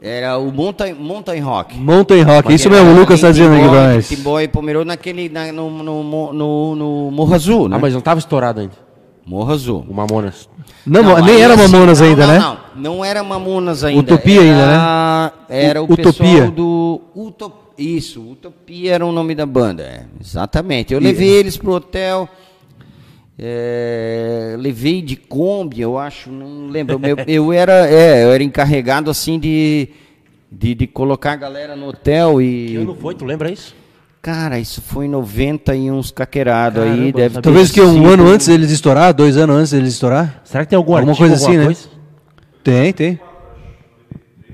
Era o Mountain, Mountain Rock. Mountain Rock, isso mesmo, o era Lucas tá dizendo aqui pra nós. Timbó e Pomerode naquele, na- no, no, no, no, Morro Azul, né? Ah, mas não tava estourado ainda. Morro Azul. O Mamonas. Não, nem aí era assim, Mamonas não, ainda, não, né? Não, não era Mamonas ainda. Utopia ainda, Era- Era o Utopia. pessoal do Utop... Isso, Utopia era o nome da banda. é, exatamente. Eu levei eles pro hotel. É, levei de Kombi, eu acho, não lembro. Eu, eu era, é, eu era encarregado assim de, de, de colocar a galera no hotel Que ano e. foi? Tu lembra isso? Cara, isso foi em 90 e uns caquerados aí. Deve Talvez que um ano antes deles estourar, dois anos antes deles estourar? Será que tem algum Alguma artigo, coisa assim, né? coisa? Tem, tem.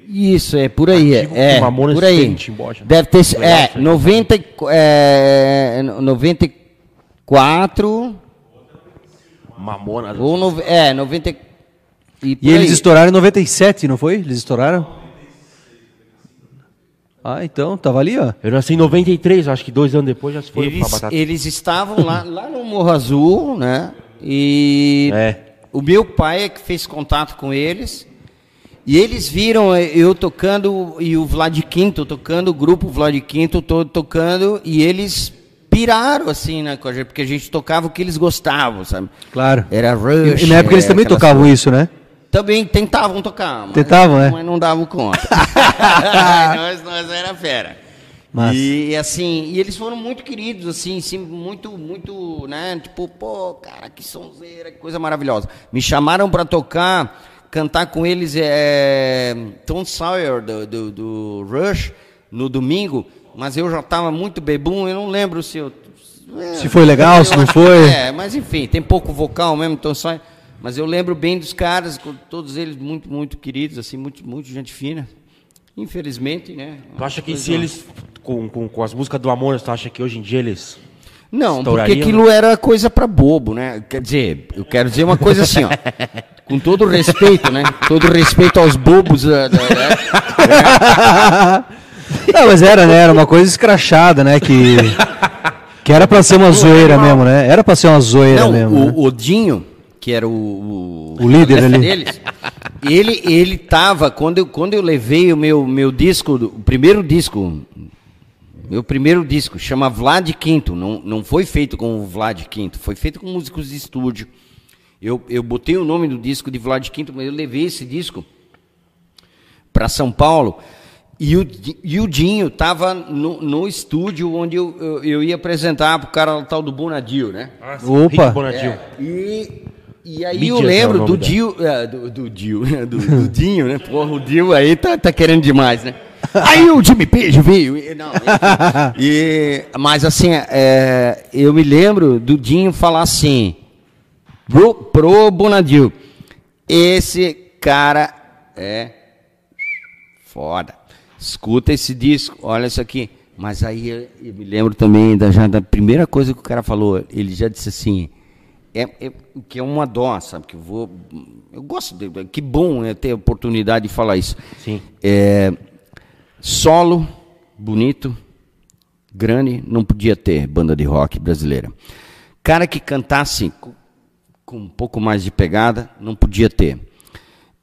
Isso, é por aí. Artigo É, Mamonas por aí. já. Deve ter É, isso aí. 90, e- é, 94 Mamonas. ou no, é, 90 e E eles estouraram em 97, não foi? Eles estouraram? Ah, então, tava ali, ó. Eu nasci em 93, acho que dois anos depois já se foi pra Eles, batata. eles estavam lá, lá no Morro Azul, né? E É. o meu pai é que fez contato com eles. E eles viram eu tocando e o Vlad Quinto tocando, o grupo Vlad Quinto todo tocando, e eles piraram assim, né, com a gente, porque a gente tocava o que eles gostavam, sabe? Claro. Era Rush. E na época eles é, também tocavam coisas. isso, né? Também tentavam tocar. Mas, Tentavam, é? Mas não davam conta. nós, nós era fera. Massa. E assim, e eles foram muito queridos, assim, sim, muito, muito, né? Tipo, pô, cara, que sonzeira, que coisa maravilhosa. Me chamaram para tocar, cantar com eles é, Tom Sawyer do, do, do Rush no domingo, mas eu já estava muito bebum, eu não lembro se eu. é, Se foi legal, eu se não foi. É, mas enfim, tem pouco vocal mesmo, Tom Sawyer. Mas eu lembro bem dos caras, todos eles muito, muito queridos, assim, muito, muito gente fina. Infelizmente, né? Tu acha que se eles, com, com, com as músicas do Mamonas, tu acha que hoje em dia eles... Não, porque aquilo era coisa pra bobo, né? Quer dizer, eu quero dizer uma coisa assim, ó. Com todo respeito, né? Todo respeito aos bobos da. da- né? Não, mas era, né? Era uma coisa escrachada, né? Que, que era pra ser uma zoeira mesmo, né? Era pra ser uma zoeira Não, mesmo. né? o Odinho, que era o, O líder ali. deles, ele, ele tava, quando eu, quando eu levei o meu, meu disco, o primeiro disco, meu primeiro disco, chama Vlad Quinto, não, não foi feito com o Vlad Quinto, foi feito com músicos de estúdio. Eu, eu botei o nome do disco de Vlad Quinto, mas eu levei esse disco para São Paulo e o, e o Dinho estava no, no estúdio onde eu, eu, eu ia apresentar para o cara o tal do Bonadio, né? Opa. Rick Bonadil. É, e, e aí eu é lembro do dela. Dio, é, do, do Dio, do, do Dinho, né? Porra, o Dio aí tá, tá querendo demais, né? Aí o Jimmy Page veio. e- Não, e, mas assim, é, eu me lembro do Dinho falar assim, pro, pro Bonadio, esse cara é foda. Escuta esse disco, olha isso aqui. Mas aí eu, eu me lembro também da, já da primeira coisa que o cara falou. Ele já disse assim, é, é- que é uma dó, sabe? Que eu vou. Eu gosto de. Que bom é ter a oportunidade de falar isso. Sim. É, solo, bonito, grande, não podia ter banda de rock brasileira. Cara que cantasse com, com um pouco mais de pegada, não podia ter.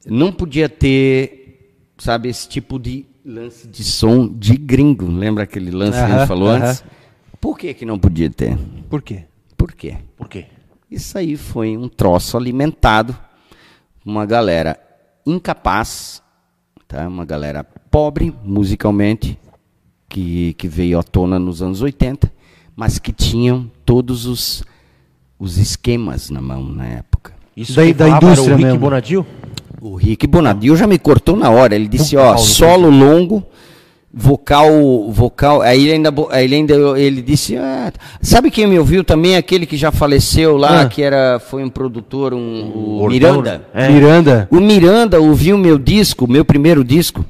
Não podia ter, sabe, esse tipo de lance de som de gringo. Lembra aquele lance que a gente falou aham. antes? Por que, que não podia ter? Por quê? Por quê? Por quê? Isso aí foi um troço alimentado, uma galera incapaz, tá? uma galera pobre musicalmente, que, que veio à tona nos anos 80, mas que tinham todos os, os esquemas na mão na época. Isso Da- da indústria o Rick mesmo. Bonadil? O Rick Bonadio já me cortou na hora. Ele disse, ó, Paulo, solo longo, vocal, vocal. Aí ele ainda, ele ainda, ele disse, ah, sabe quem me ouviu também? Aquele que já faleceu lá, Ah. que era, foi um produtor, um, o Gordão, Miranda. É. Miranda, O Miranda ouviu meu disco, meu primeiro disco.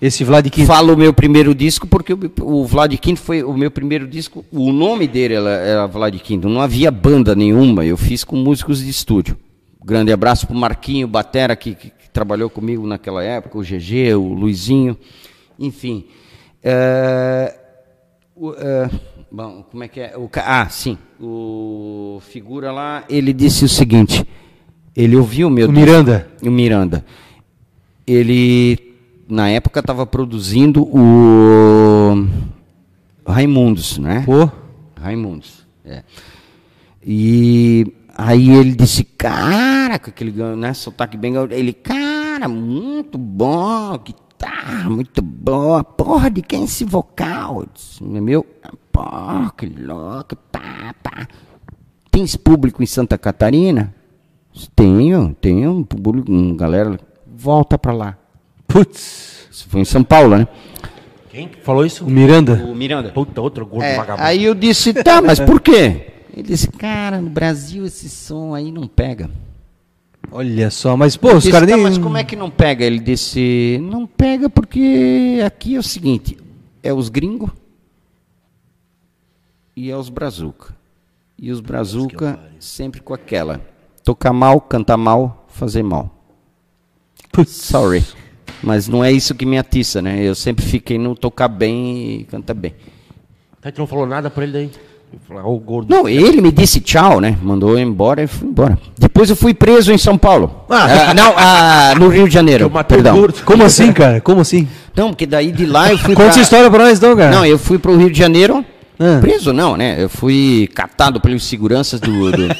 esse Vlad Quinto. Falo o meu primeiro disco porque o, o Vlad Quinto foi o meu primeiro disco. O nome dele era, era Vlad Quinto. Não havia banda nenhuma. Eu fiz com músicos de estúdio. Grande abraço pro Marquinho Batera que, que- que trabalhou comigo naquela época, o GG, o Luizinho, enfim. É, o, é, bom, como é que é? O, ah, sim. O figura lá, ele disse o seguinte. Ele ouviu o meu O. Miranda. O Miranda. Ele, na época, estava produzindo o Raimundos, né? Pô, Raimundos. É. E aí ele disse, cara, com aquele né, sotaque bem gaúcho, ele, cara, muito bom, guitarra, muito boa, porra, de quem é esse vocal? Eu disse, "É meu, porra, que louco, pá, pá. Tem esse público em Santa Catarina? Tenho, tenho um público, um galera, volta pra lá. putz. Isso foi em São Paulo, né? Quem que falou isso? O Miranda. O Miranda. Puta, outro gordo É, vagabundo. aí eu disse, tá, mas por quê? Ele disse, cara, no Brasil esse som aí não pega. Olha só, mas pô, os caras tá, nem. mas como é que não pega? Ele disse, não pega porque aqui é o seguinte, é os gringos e é os brazuca. E os brazuca sempre com aquela, tocar mal, cantar mal, fazer mal. Putz. Sorry. Mas não é isso que me atiça, né? Eu sempre fiquei no tocar bem e cantar bem. Tá, tu não falou nada pra ele daí? Eu falei, Ó, o gordo. Não, ele me disse tchau, né? Mandou eu embora e fui embora. Depois eu fui preso em São Paulo. Ah, não, ah, no Rio de Janeiro. Eu matei o Perdão. gordo. Como assim, cara? Como assim? Não, porque daí de lá eu fui Conta essa pra... história pra nós, então, cara. Não, eu fui pro Rio de Janeiro. Ah. Preso não, né? Eu fui catado pelos seguranças do... do-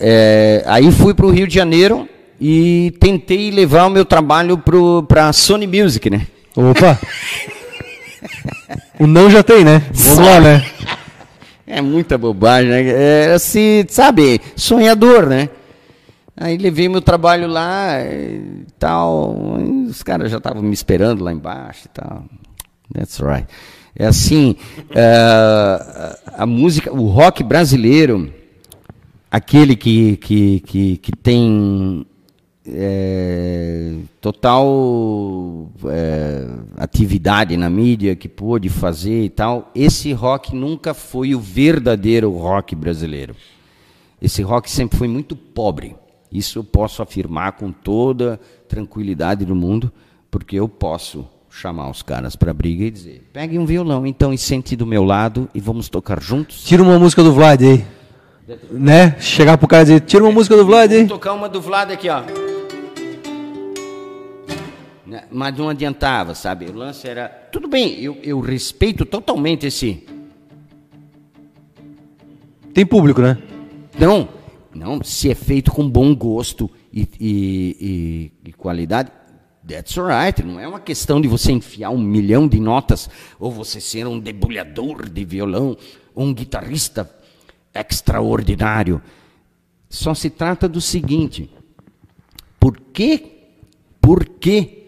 É, aí fui pro Rio de Janeiro e tentei levar o meu trabalho pro, pra Sony Music, né? Opa! o não já tem, né? Vamos lá, né? É muita bobagem, né? É assim, sabe, sonhador, né? Aí levei meu trabalho lá e tal. e os caras já estavam me esperando lá embaixo e tal. That's right. É assim, eh, a música, o rock brasileiro, aquele que, que, que, que tem é, total é, atividade na mídia, que pôde fazer e tal, esse rock nunca foi o verdadeiro rock brasileiro. Esse rock sempre foi muito pobre. Isso eu posso afirmar com toda tranquilidade do mundo, porque eu posso chamar os caras para briga e dizer: pegue um violão então e sente do meu lado e vamos tocar juntos. Tira uma música do Vlad aí. Né? Chegar pro cara e dizer, tira uma música do Vlad aí. Vou tocar uma do Vlad aqui, ó. Né, Mas não adiantava, sabe? O lance era. Tudo bem, eu, eu respeito totalmente esse. Tem público, né? Não, Não, se é feito com bom gosto e, e- e- e qualidade, that's alright. Não é uma questão de você enfiar um milhão de notas ou você ser um debulhador de violão ou um guitarrista extraordinário. Só se trata do seguinte: por que, por que,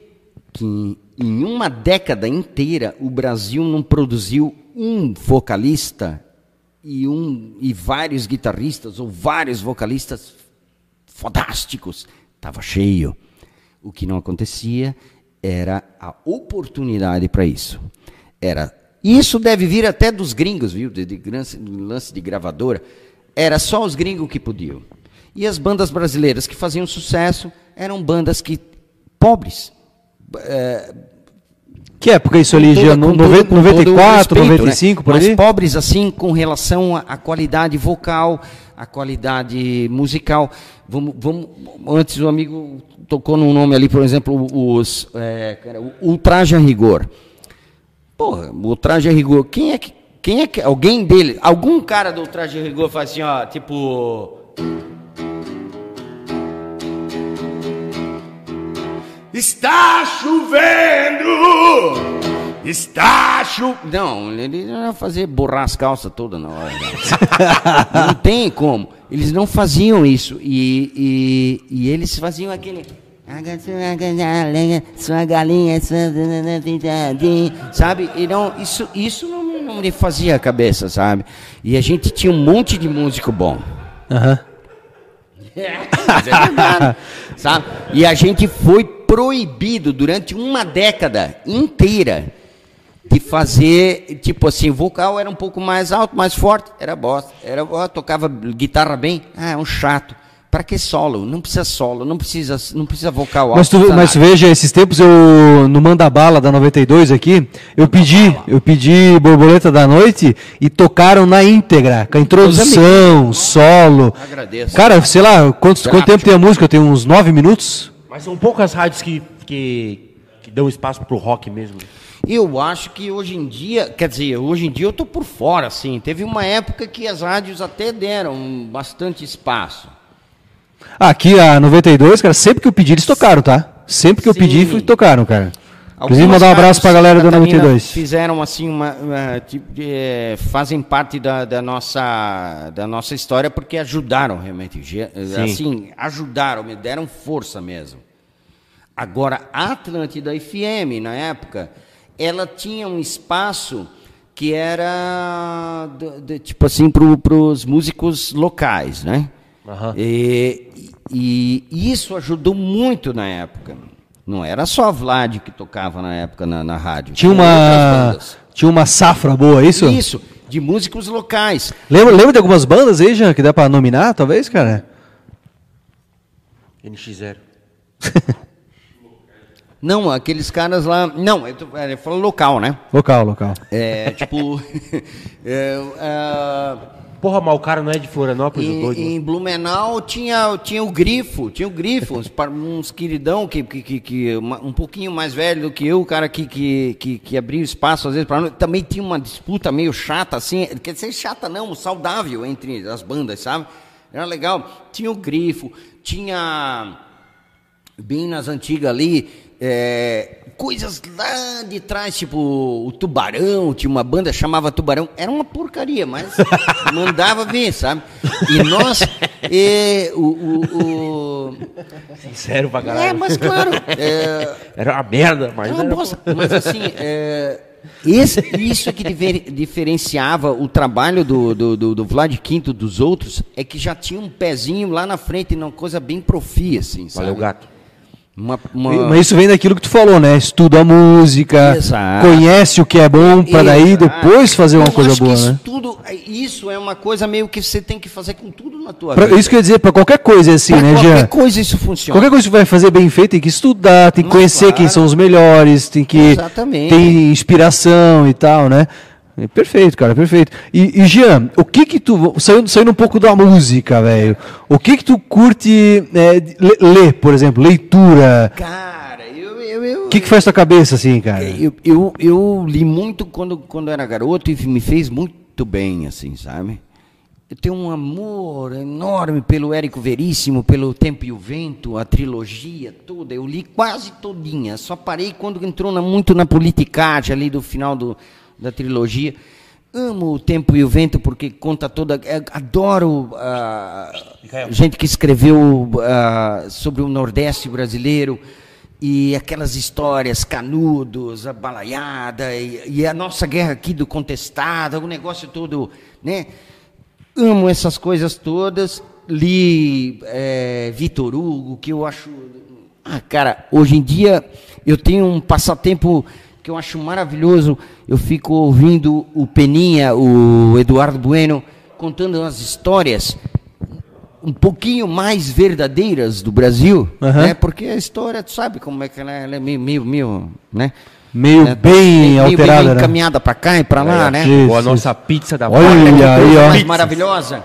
que em uma década inteira o Brasil não produziu um vocalista e, um, e vários guitarristas ou vários vocalistas fodásticos? Estava cheio. O que não acontecia era a oportunidade para isso. Era isso deve vir até dos gringos, viu? De, de lance, lance de gravadora. Era só os gringos que podiam. E as bandas brasileiras que faziam sucesso eram bandas que pobres. É, Que época isso ali, Jean? toda- No, com todo- 90, com todo 94, respeito, 95, né? por Mas aí? pobres assim com relação à, qualidade vocal, à qualidade musical. Vamos, vamos, antes o amigo tocou num nome ali, por exemplo, os é, Ultraje a Rigor. Porra, o Ultraje a Rigor, quem é que quem é que alguém dele, algum cara do Ultraje a Rigor faz assim, ó, tipo Está chovendo! Está chovendo! Não, ele não ia fazer borrar as calças todas na hora. Não, Não tem como. Eles não faziam isso. E, e, e eles faziam aquele. Sua galinha, sua- sabe? E não, isso, isso não, não me fazia a cabeça, sabe? E a gente tinha um monte de músico bom. Aham. Mas é verdade, sabe? E a gente foi proibido durante uma década inteira de fazer, tipo assim, o vocal era um pouco mais alto, mais forte, era bosta. Era, ó, tocava guitarra bem, ah, é um chato. Para que solo? Não precisa solo, não precisa, não precisa vocal alto. Mas tu, mas veja, esses tempos eu, no Manda Bala da 92 aqui, eu pedi, eu pedi Borboleta da Noite e tocaram na íntegra, com a introdução, solo. Agradeço. Cara, sei lá, quantos, quanto tempo tem a música? Tem uns nove minutos? Mas são poucas rádios que, que, que dão espaço pro rock mesmo. Eu acho que hoje em dia, quer dizer, hoje em dia eu tô por fora, assim. Teve uma época que as rádios até deram bastante espaço. Aqui a 92, cara, sempre que eu pedi eles tocaram, tá? Sempre que eu Sim. pedi, fui- tocaram, cara. Inclusive Algumas mandar um abraço rádios pra galera da Catarina 92. Fizeram assim uma, uma, tipo, eh, fazem parte da, da nossa da nossa história porque ajudaram realmente, assim, ajudaram, me deram força mesmo. Agora a Atlântida FM na época, ela tinha um espaço que era do- de- tipo assim para os músicos locais, né? Aham. E, e- e isso ajudou muito na época. Não era só a Vlad que tocava na época na, na rádio. Tinha uma, tinha uma safra boa, é isso? Isso, de músicos locais. Lembra, lembra de algumas bandas aí, Jean, que dá pra nominar, talvez, cara? NX0. Não, aqueles caras lá. Não, eu tô- ele falou local, né? Local, local. É, tipo. é, ah, Porra, mas o cara não é de Florianópolis, o em, doido. em Blumenau tinha, tinha o grifo, tinha o grifo, uns, uns queridão que, que, que, que um pouquinho mais velho do que eu, o cara que, que, que, que abria espaço às vezes para também tinha uma disputa meio chata assim, quer dizer chata não, saudável entre as bandas, sabe? Era legal. Tinha o grifo, tinha bem nas antigas ali, é, coisas lá de trás, tipo o Tubarão, tinha uma banda que chamava Tubarão, era uma porcaria, mas mandava ver, sabe? E nós, é, o, o, o- Sincero pra é, mas claro, é, Era uma merda, mas é uma era- bosta, mas assim, é, esse, isso é que diferenciava o trabalho do, do, do, do Vlad Quinto dos outros, é que já tinha um pezinho lá na frente, uma coisa bem profia, assim, sabe? Valeu, gato. Uma, uma... Mas isso vem daquilo que tu falou, né? Estuda a música, Exato. conhece o que é bom, pra daí depois fazer uma Eu coisa boa, isso né? Tudo, isso é uma coisa meio que você tem que fazer com tudo na tua Pra- vida. isso que eu ia dizer, pra qualquer coisa é assim, Pra né, qualquer Jean? coisa isso funciona. Qualquer coisa que tu vai fazer bem feito, tem que estudar, tem que Mas conhecer claro. quem são os melhores, tem que Exatamente. tem inspiração e tal, né? É Perfeito, cara, perfeito. E, e Jean, o que que tu, saindo, saindo um pouco da música, velho, o que que tu curte é, ler, por exemplo, leitura, Cara, eu... eu, eu o que que faz tua cabeça assim, cara? eu, eu, eu li muito quando, quando era garoto e me fez muito bem, assim, sabe? eu tenho um amor enorme pelo Érico Veríssimo, pelo Tempo e o Vento, a trilogia toda. Eu li quase todinha. Só parei quando entrou na- muito na politicagem ali do final do, da trilogia. Amo o Tempo e o Vento porque conta toda. é, Adoro ah, gente que escreveu ah, sobre o Nordeste brasileiro e aquelas histórias, canudos, a balaiada e, e a nossa guerra aqui do contestado, o negócio todo, né? Amo essas coisas todas. Li é, Vitor Hugo, que eu acho. Ah, cara, hoje em dia eu tenho um passatempo que eu acho maravilhoso. Eu fico ouvindo o Peninha, o Eduardo Bueno, contando as histórias um pouquinho mais verdadeiras do Brasil, Aham. né? Porque a história, tu sabe como é que ela é, ela é meio, meio, meio, né? Meio É, bem meio, alterada, meio né? encaminhada para cá e para lá, né? Isso, Ou a isso. nossa pizza da Olha aí, ó. Mais maravilhosa.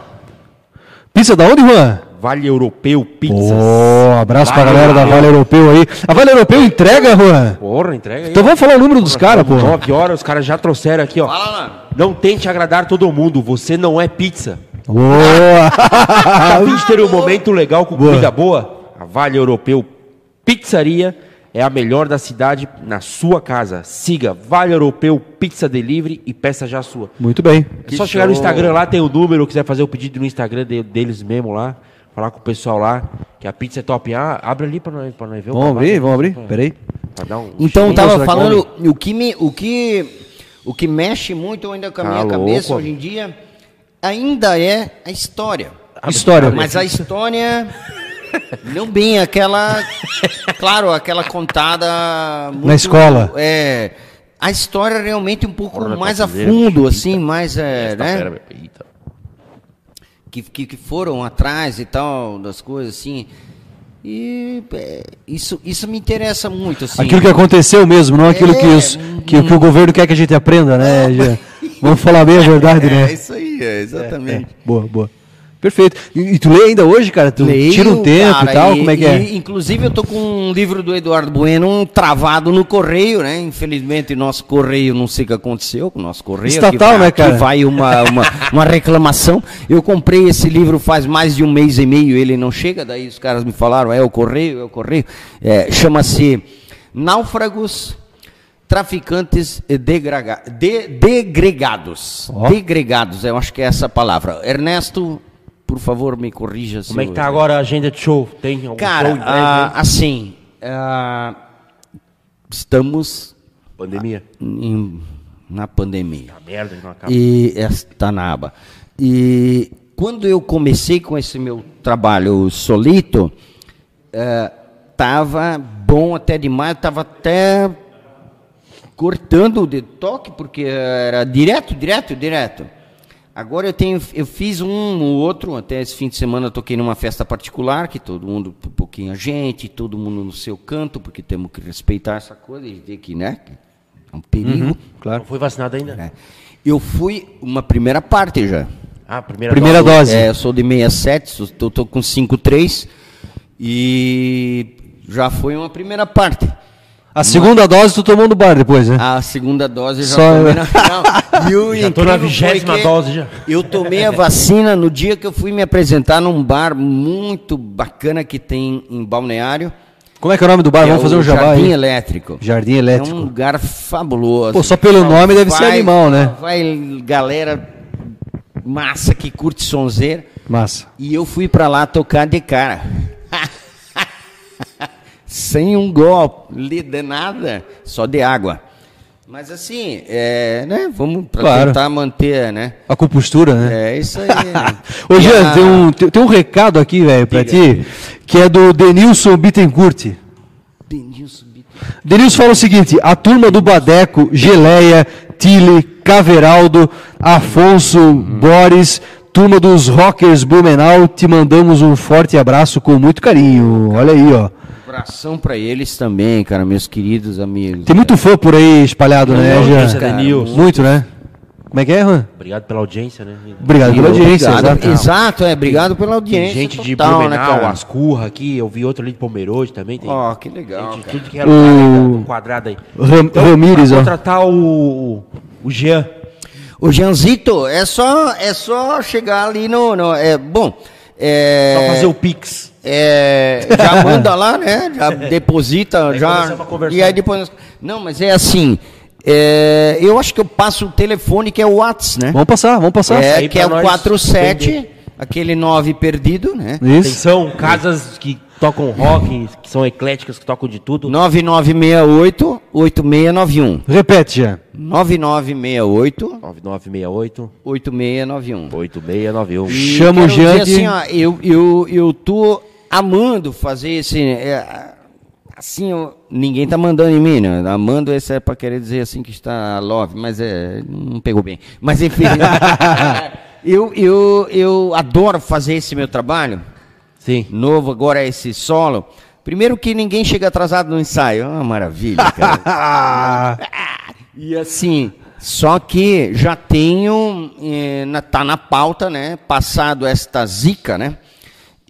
Pizza da onde, Juan? Vale Europeu Pizzas. Ô, abraço pra Vale galera da. Vale Europeu aí. A Vale Europeu entrega, Juan? Porra, entrega aí. Então vamos falar o número dos caras, pô. 9 horas, os caras já trouxeram aqui, ó. Fala lá. Não tente agradar todo mundo, você não é pizza. Boa! Tá ter um momento legal com comida boa? A Vale Europeu Pizzaria é a melhor da cidade na sua casa. Siga Vale Europeu Pizza Delivery e peça já a sua. Muito bem. É só chegar no Instagram lá, tem o número, quiser fazer o pedido no Instagram de- deles mesmo lá, falar com o pessoal lá, que a pizza é top. Ah, abre ali pra nós, pra nós ver o Vamos abrir, vamos abrir. Peraí. Pra dar um Então cheirinho. tava falando o que me o que o que mexe muito ainda com a Tá minha louco, cabeça homem. hoje em dia ainda é a história. História. Mas a história não bem aquela, claro, aquela contada muito- Na escola. É, a história realmente um pouco mais a fundo, assim, mais é, né? fera, que, que, que foram atrás e tal, das coisas assim. E é, isso, isso me interessa muito, assim. Aquilo que aconteceu mesmo, não aquilo que, É, os, que, que o governo quer que a gente aprenda, né? Já- Vamos falar bem a verdade, É né? isso aí, é, exatamente. Boa, boa. Perfeito. E, e tu lê ainda hoje, cara? Tu Leio, tira um tempo cara, e tal? Como é que é? e, inclusive, eu tô com um livro do Eduardo Bueno travado no correio, né? Infelizmente, nosso correio, não sei o que aconteceu com o nosso correio. Estatal, né, cara? vai uma, uma, uma reclamação. Eu comprei esse livro faz mais de um mês e meio, ele não chega, daí os caras me falaram, é o correio, é o correio. É, Chama-se Náufragos Traficantes e degraga- de- degregados. Ó. Degregados, eu acho que é essa a palavra. Ernesto, por favor, me corrija. se Como é que tá agora a agenda de show? Tem algum show Cara, em breve, ah, assim, ah, estamos Pandemia. em- na pandemia. A merda que não acaba. E está na aba. E quando eu comecei com esse meu trabalho solito, estava bom até demais, estava até cortando de toque, porque era direto, direto, direto. Agora eu tenho, eu fiz um ou outro, até esse fim de semana eu toquei numa festa particular, que todo mundo, um pouquinho a gente, todo mundo no seu canto, porque temos que respeitar essa coisa e ver que, né, que é um perigo. Não foi vacinado ainda? É. Eu fui uma primeira parte já. Ah, primeira, Primeira dose. É, eu sou de 67, estou com 53 e já foi uma primeira parte. A segunda dose tu tomou no bar depois, né? A segunda dose já Só- tomei na final. E o Já tô na vigésima dose já. Eu tomei a vacina no dia que eu fui me apresentar num bar muito bacana que tem em Balneário. Como é que é o nome do bar? é Vamos fazer o um jabá Jardim aí. Elétrico. Jardim É um Elétrico. lugar fabuloso. Pô, só pelo nome deve ser animal, né? Vai galera massa que curte sonzeira. Massa. E eu fui pra lá tocar de cara. Sem um golpe de nada, só de água. Mas assim, é, né? Vamos Claro. tentar manter, né? A compostura, né? É isso aí. Ô, E Jean, a- tem um, tem, tem um recado aqui, velho, pra ti, que é do Denilson Bittencourt. Denilson Bittencourt. Denilson fala o seguinte: a turma do Badeco, Geleia, Tile, Caveraldo, Afonso, Boris, turma dos Rockers Blumenau, te mandamos um forte abraço com muito carinho. Olha aí, ó. Abração pra eles também, cara, meus queridos amigos. Tem muito fã por aí espalhado, né, Muito, Jean? cara, Denilson. Muito, né? Como é que é, Juan? Obrigado pela audiência, né? Obrigado pela audiência, Obrigado, exato. exato, é, obrigado pela Tem audiência. gente de total, né, Blumenau, cara? Ascurra aqui, eu vi outro ali de Pomerode também. Tem Ó, que legal, gente de cara. tudo que era O- aí, tá, do quadrado aí. Ram- Ramires, pra ó. contratar o, o Jean. O Janzito, é só, é só chegar ali no. no- é, bom. É, Pra fazer o Pix. É, já manda lá, né? Já deposita, Aí já. E aí depois. Não, mas é assim. é, eu acho que eu passo o telefone que é o Whats, né? Vamos passar, vamos passar. É, aí que é o nós 47, aquele 9 perdido, né? Isso. Atenção, casas que tocam rock, que são ecléticas, que tocam de tudo. 9968 8691. Repete, já. 9968 9968 8691. 8691. E Chama o Jean assim, ó, eu, eu, eu tô amando fazer esse. é, assim, ó, ninguém tá mandando em mim, né? Amando, esse é para querer dizer assim que está love, mas é, não pegou bem. Mas enfim, eu, eu, eu adoro fazer esse meu trabalho, Sim. novo agora, esse solo. Primeiro que ninguém chega atrasado no ensaio, é uma maravilha, cara. E assim, só que já tenho, eh, na, tá na pauta, né? Passado esta zica, né?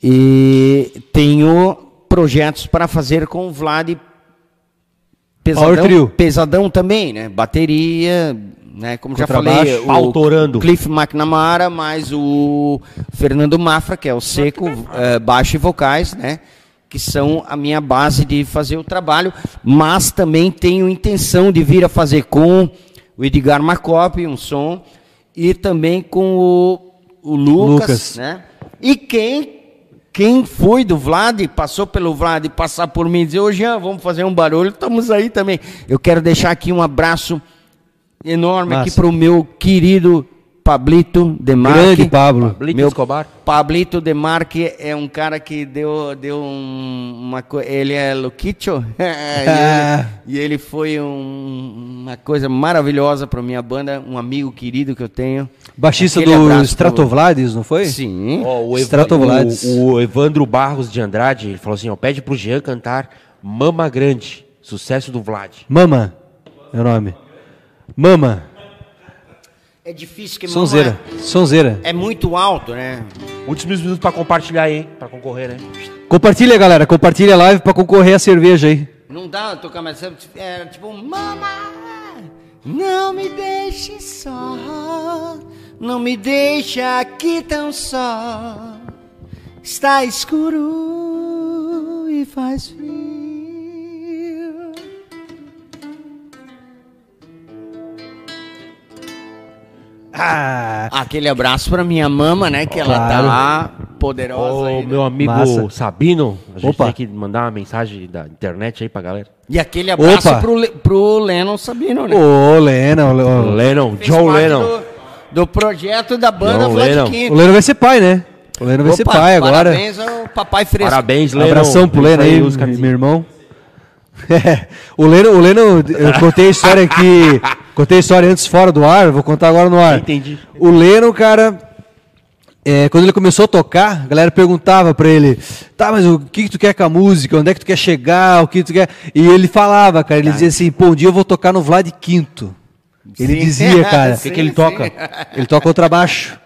E tenho projetos para fazer com o Vlad pesadão, pesadão também, né? Bateria, né? Como já falei, o Pautorando. Cliff McNamara, mais o Fernando Mafra, que é o seco, eh, baixo e vocais, né? Que são a minha base de fazer o trabalho, mas também tenho intenção de vir a fazer com o Edgar Macop, um som, e também com o, o Lucas, Lucas. né? E quem quem foi do Vlad, passou pelo Vlad, passar por mim e dizer, ô Jean, vamos fazer um barulho, estamos aí também. Eu quero deixar aqui um abraço enorme aqui para o meu querido Pablito Demarque. Grande Pablo. Pablito Meu Escobar. Pablito Demarque é um cara que deu, deu um- uma coisa. Ele é Luquicho. e, ele, e ele foi um- uma coisa maravilhosa para minha banda, um amigo querido que eu tenho. Baixista Aquele do Stratovlades, não foi? Sim. Ó, o, Stratovlades. o, o Evandro Barros de Andrade, ele falou assim, ó, pede pro Jean cantar Mama Grande, sucesso do Vlad. Mama é o nome. Mama. É difícil que Sonzeira. mamãe- Sonzeira. É muito alto, né? Últimos minutos pra compartilhar aí, hein, pra concorrer, né? Compartilha, galera. Compartilha a live pra concorrer a cerveja aí. Não dá tocar mais. É tipo, mama, não me deixe só, não me deixe aqui tão só. Está escuro e faz frio. Ah, Aquele abraço pra minha mama, né? Que ela Claro. tá poderosa. Ô, aí, né? meu amigo Massa. Sabino, a gente Opa. tem que mandar uma mensagem da internet aí pra galera. E aquele abraço Opa. pro, Le- pro Lennon Sabino, né? ô, Lena. O, O o, Lennon, Fez John parte Lennon. Do, do projeto da banda John Vlad Lennon. Quinto. o Leno vai ser pai, né? O Leno vai ser Opa, pai agora. Parabéns ao papai fresco. Parabéns, Lennon. Abração pro Leno aí, os meu irmão. É, o Leno, o Leno, eu contei a história aqui, contei a história antes fora do ar, vou contar agora no ar. Entendi. O Leno, cara, é, quando ele começou a tocar, a galera perguntava pra ele, tá, mas o que, que tu quer com a música? Onde é que tu quer chegar? O que tu quer? E ele falava, cara, ele dizia assim, pô, um dia eu vou tocar no Vlad Quinto. Ele Sim. dizia, cara. O que, que ele toca? Ele toca contrabaixo.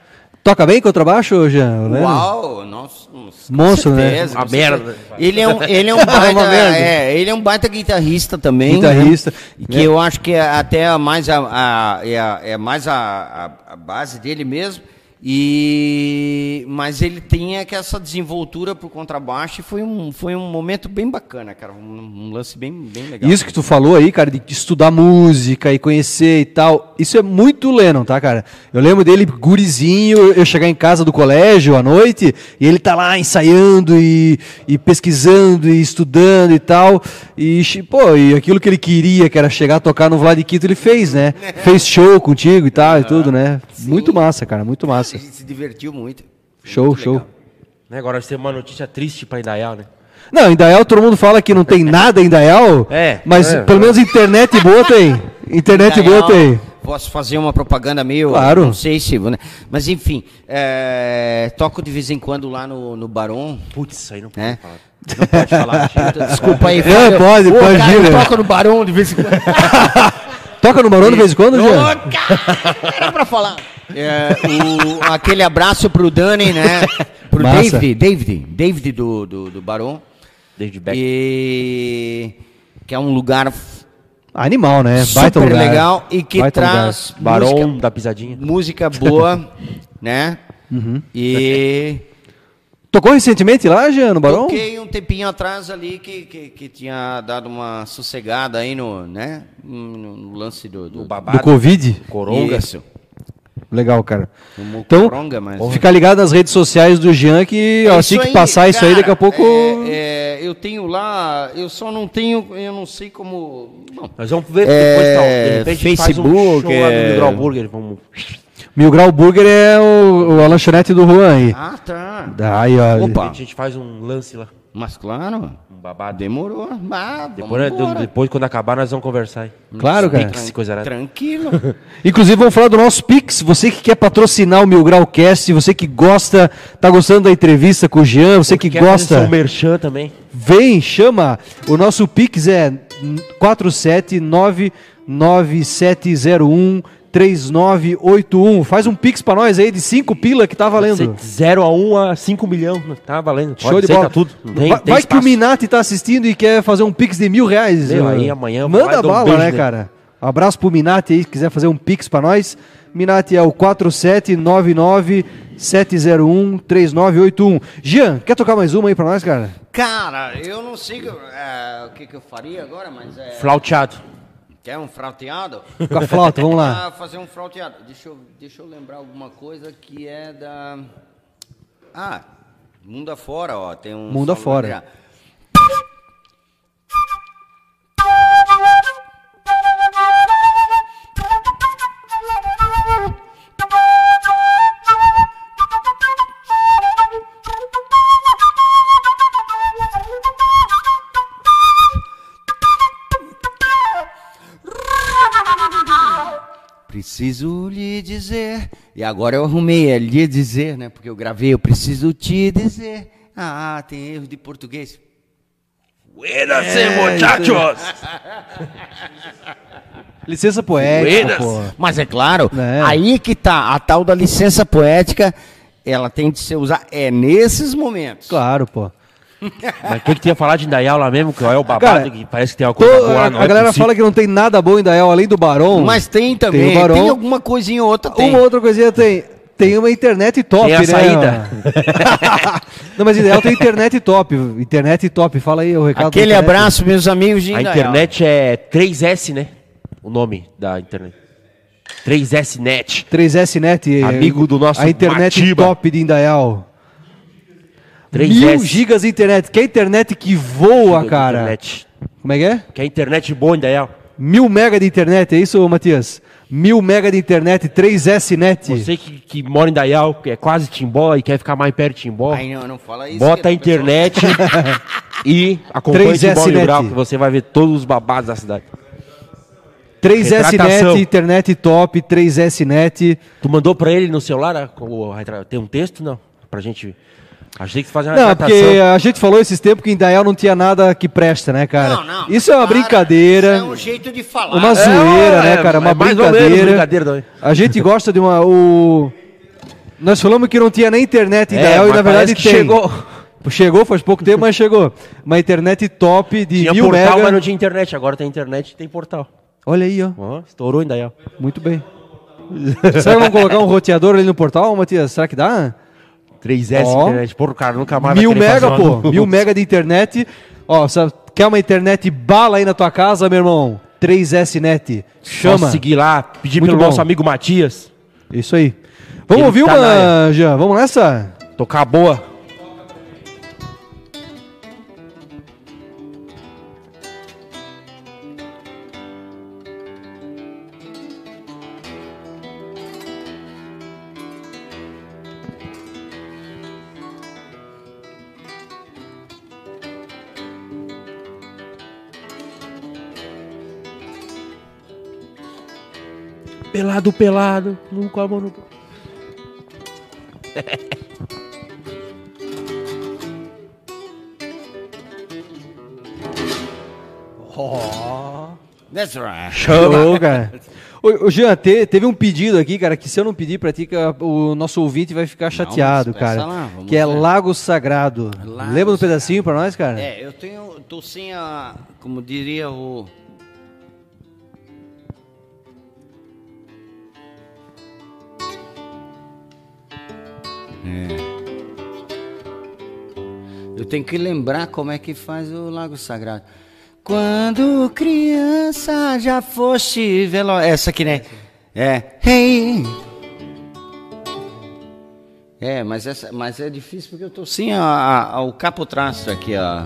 Toca bem contrabaixo, Jean? Leno? Uau, nossa, Monstro, né? Uma merda. Ele é um, ele é um Uma baita, é, ele é um baita guitarrista também. Guitarrista, né? Que né? eu acho que é até mais a, a- é, a- é mais a, a- a base dele mesmo. E mas ele tem aqui essa desenvoltura pro contrabaixo e foi um, foi um momento bem bacana, cara, um, um lance bem, bem legal. Isso que tu falou aí, cara, de estudar música e conhecer e tal, isso é muito Lennon, tá, cara? Eu lembro dele, gurizinho, eu chegar em casa do colégio à noite, e ele tá lá ensaiando e, e pesquisando e estudando e tal, e, pô, e aquilo que ele queria, que era chegar a tocar no Vlad Quito, ele fez, né? Fez show contigo e tal e tudo, né? Muito massa, cara, muito massa. Gente se divertiu muito. Show, Muito show. Né, Agora vai ser uma notícia triste pra Indaial, né? Não, em Dayal todo mundo fala que não tem nada em Dayal, É, mas é. pelo menos internet boa tem. Internet boa Daniel, tem. Posso fazer uma propaganda meio. Claro. Não sei se. né? Mas enfim, é, toco de vez em quando lá no, no Barão. Putz, aí não pode Né? falar. Não pode falar. Desculpa aí, Não, pode, pode cara, ir, eu né? toco no Barão de vez em quando. Toca no Marão de vez em quando, Ô, Jean? era pra falar. É, o- aquele abraço pro Dani, né? Pro Massa. David, David, David do, do, do Barão. David Beck. E que é um lugar Animal, né? Baita super lugar. legal e que Baita traz Barão música, da pisadinha. música boa, né? Uhum. E Tocou recentemente lá, Jean, no Barão? toquei um tempinho atrás ali que, que, que tinha dado uma sossegada aí no, né? No, no lance do, do, O Do babado. Covid? Coronga. Isso. Legal, cara. Então, coronga, mas... Ficar ligado nas redes sociais do Jean que É assim que aí, passar isso aí, cara, daqui a pouco. é, é, eu tenho lá, eu só não tenho, eu não sei como. Bom, Nós vamos ver É, depois, tal. De repente, a gente faz um Facebook, show lá no é- Burger. Vamos... Mil Grau Burger é o, a lanchonete do Juan aí. ah, tá. Aí, ó. Opa. a gente faz um lance lá. Mas claro, Um babado. demorou. Ah, Depois, vamos embora. depois, quando acabar, nós vamos conversar aí. Claro, cara. Pix, coisa. Tranquilo. Inclusive, vamos falar do nosso Pix. Você que quer patrocinar o Mil Grau Cast, você que gosta, tá gostando da entrevista com o Jean, você que Quer fazer gosta, seu merchan também. vem, chama. O nosso Pix é 4799701 3981. Faz um Pix pra nós aí de 5 pila que tá valendo. 0 a 1 a 5 milhões. Tá valendo. Show de ser, bola. Tá tudo. Tem, vai tem vai que o. Minati tá assistindo e quer fazer um Pix de mil reais. Meu, aí amanhã Manda um bala, beijo né, cara? Um abraço pro Minati aí, se quiser fazer um Pix pra nós. Minati é o 4799-701-3981. Jean, quer tocar mais uma aí pra nós, cara? Cara, eu não sei é, o que, que eu faria agora, mas é. Flauteado. Quer um frauteado? Com a flauta, vamos lá. Ah, fazer um frauteado. Deixa eu, deixa eu lembrar alguma coisa que é da. Ah, mundo afora, ó. Tem um. Mundo afora. já. Preciso lhe dizer. E agora eu arrumei, é lhe dizer, né? Porque eu gravei, eu preciso te dizer. Ah, tem erro de português. Buenas, muchachos! Licença poética, pô. Mas é claro, É. aí que tá a tal da licença poética, ela tem de ser usada é nesses momentos. Claro, pô. Mas o que, tinha falar de Indaial lá mesmo? Que é o babado Cara, que parece que tem uma Tô- coisa boa a, a galera possível. fala que não tem nada bom em Dael, além do Barão. Mas tem também, Tem tem, alguma coisinha ou outra tem. Uma outra coisinha tem. Tem uma internet top, Tem a né? saída. não, mas Ideal tem internet top. Internet top. Fala aí o recado. Aquele abraço, meus amigos de A Indaial. internet é 3S, né? O nome da internet. 3S Net. 3S Net. Amigo do nosso A internet Matiba. top de Indaial. 3S. Mil gigas de internet. Que é internet que voa, de cara. Internet. Como é que é? Que é internet boa, Indaial. Mil mega de internet, é isso, Matias? Mil mega de internet, 3S Net. Você que, que mora em Indaial, que é quase Timbó e quer ficar mais perto de Timbó, Ai, não, não fala isso. bota a o internet e acompanha 3S Timbó. Liberal, que você vai ver todos os babados da cidade. 3S Retratação. Net, internet top, 3S Net. Tu mandou pra ele no celular o tem um texto, não? Pra gente... Que tu fazia uma Não, porque a gente falou esses tempos que em Indaial não tinha nada que presta, né, cara? Não, não. Isso é uma Para, brincadeira. Isso é um jeito de falar. Uma zoeira, é, né, cara? Uma é mais ou menos brincadeira. brincadeira também. A gente gosta de uma. O... Nós falamos que não tinha nem internet em É, e na verdade tem. chegou. Chegou faz pouco tempo, mas chegou. Uma internet top de Tinha mil portal, mega. mas não tinha internet. Agora tem internet e tem portal. Olha aí, ó. Ó, estourou aí, ó. Muito bem. Será que vamos colocar um roteador ali no portal, Matias? Será que dá? 3S Ó. internet. Porra, cara, nunca mais Mil mega, pô. Mil mega de internet. Ó, sabe, quer uma internet bala aí na tua casa, meu irmão? 3S Net. Chama. seguir lá, pedir Muito pelo bom. nosso amigo Matias. Isso aí. Vamos Ele ouvir tá uma. Jean? Vamos nessa? Tocar boa. Pelado, pelado, nunca a mão no... That's right. Show, cara. Ô, Jean, te- teve um pedido aqui, cara, que se eu não pedir pra ti, o nosso ouvinte vai ficar chateado, peça cara. lá, que é ver. Lago Sagrado. Lago Lembra do pedacinho pra nós, cara? É, eu tenho, tô sem a, como diria o, É. Eu tenho que lembrar como é que faz o Lago Sagrado. Quando criança já foste veloz. Essa aqui, né? É. Hey. É, mas, essa, mas é difícil porque eu tô sem a, a, o capotraço aqui, ó.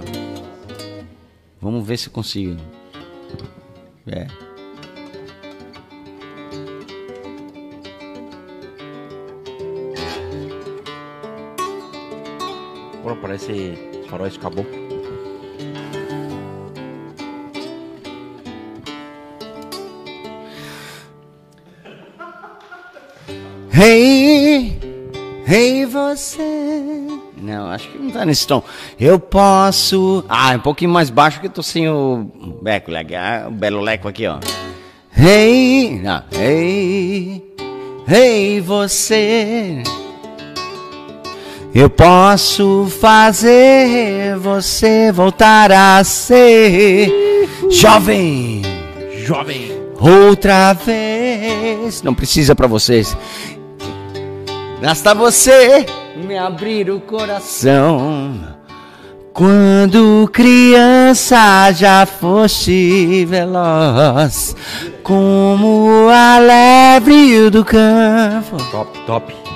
Vamos ver se consigo. É. Pô, parece faróis caboclo. Hey, hey você. Não, acho que não tá nesse tom. Eu posso. Ah, é um pouquinho mais baixo que eu tô sem o beco, legal, o belo leco aqui, ó. Hey, não, hey, hey você. Eu posso fazer você voltar a ser jovem. Jovem! Outra vez. Não precisa pra vocês. Basta você me abrir o coração. Quando criança já foste veloz, como a lebre do campo. Top, top.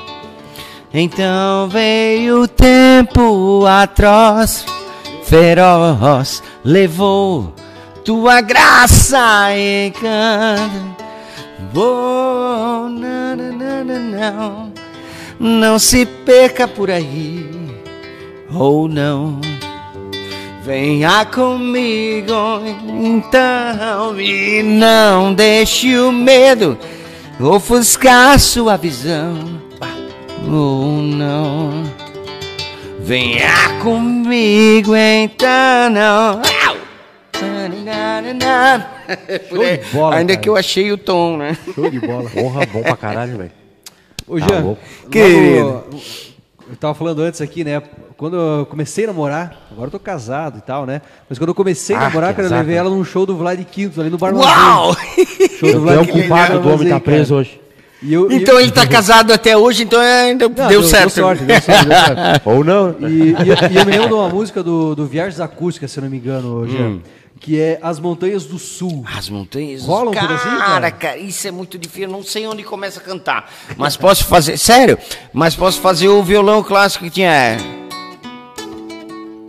Então veio o tempo atroz, feroz, levou tua graça em canto. Oh, não, não, não, não, não, se perca por aí, ou não. Venha comigo então e não deixe o medo ofuscar sua visão. Oh não, venha comigo então não. Show de bola, Ainda cara. que eu achei o tom, né? Show de bola. Porra, bom pra caralho, velho. Ô, Tá Jean. Querido. eu tava falando antes aqui, né? Quando eu comecei a namorar, agora eu tô casado e tal, né? Mas quando eu comecei a Ah, namorar, cara, eu levei ela num show do Vlad Quinto, ali no Bar Uau! Show do Vlad é o Quinto, culpado Bar do homem tá preso cara. hoje. E eu- Então eu- ele tá casado até hoje, então ainda Não, deu, deu certo. sorte, deu sorte, deu sorte. Ou não. E, e eu- e eu me lembro de uma música do, do Viagens Acústicas, se eu não me engano, Jean, que é As Montanhas do Sul. As montanhas. Rola um cara, pedacinho, cara? cara, isso é muito difícil. Eu não sei onde começa a cantar. Mas posso fazer. Sério? Mas posso fazer o violão clássico que tinha.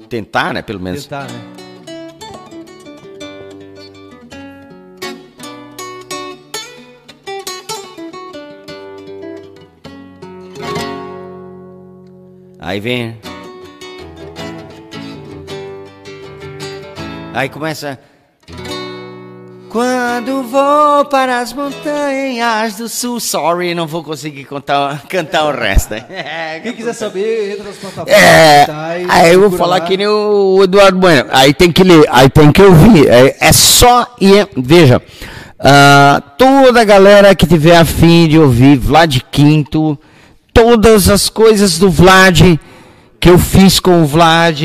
Tentar, né? Pelo menos. Tentar, né? Aí vem. Aí começa. Quando vou para as montanhas do sul. Sorry, não vou conseguir contar, cantar o resto. É, Quem quiser saber, entra nas plataformas É, digitais, aí eu vou falar lá. que nem o Eduardo Bueno. Aí tem que ler, aí tem que ouvir. É, é só ir. Veja, ah, toda a galera que tiver afim de ouvir Vlad Quinto, todas as coisas do Vlad que eu fiz com o Vlad,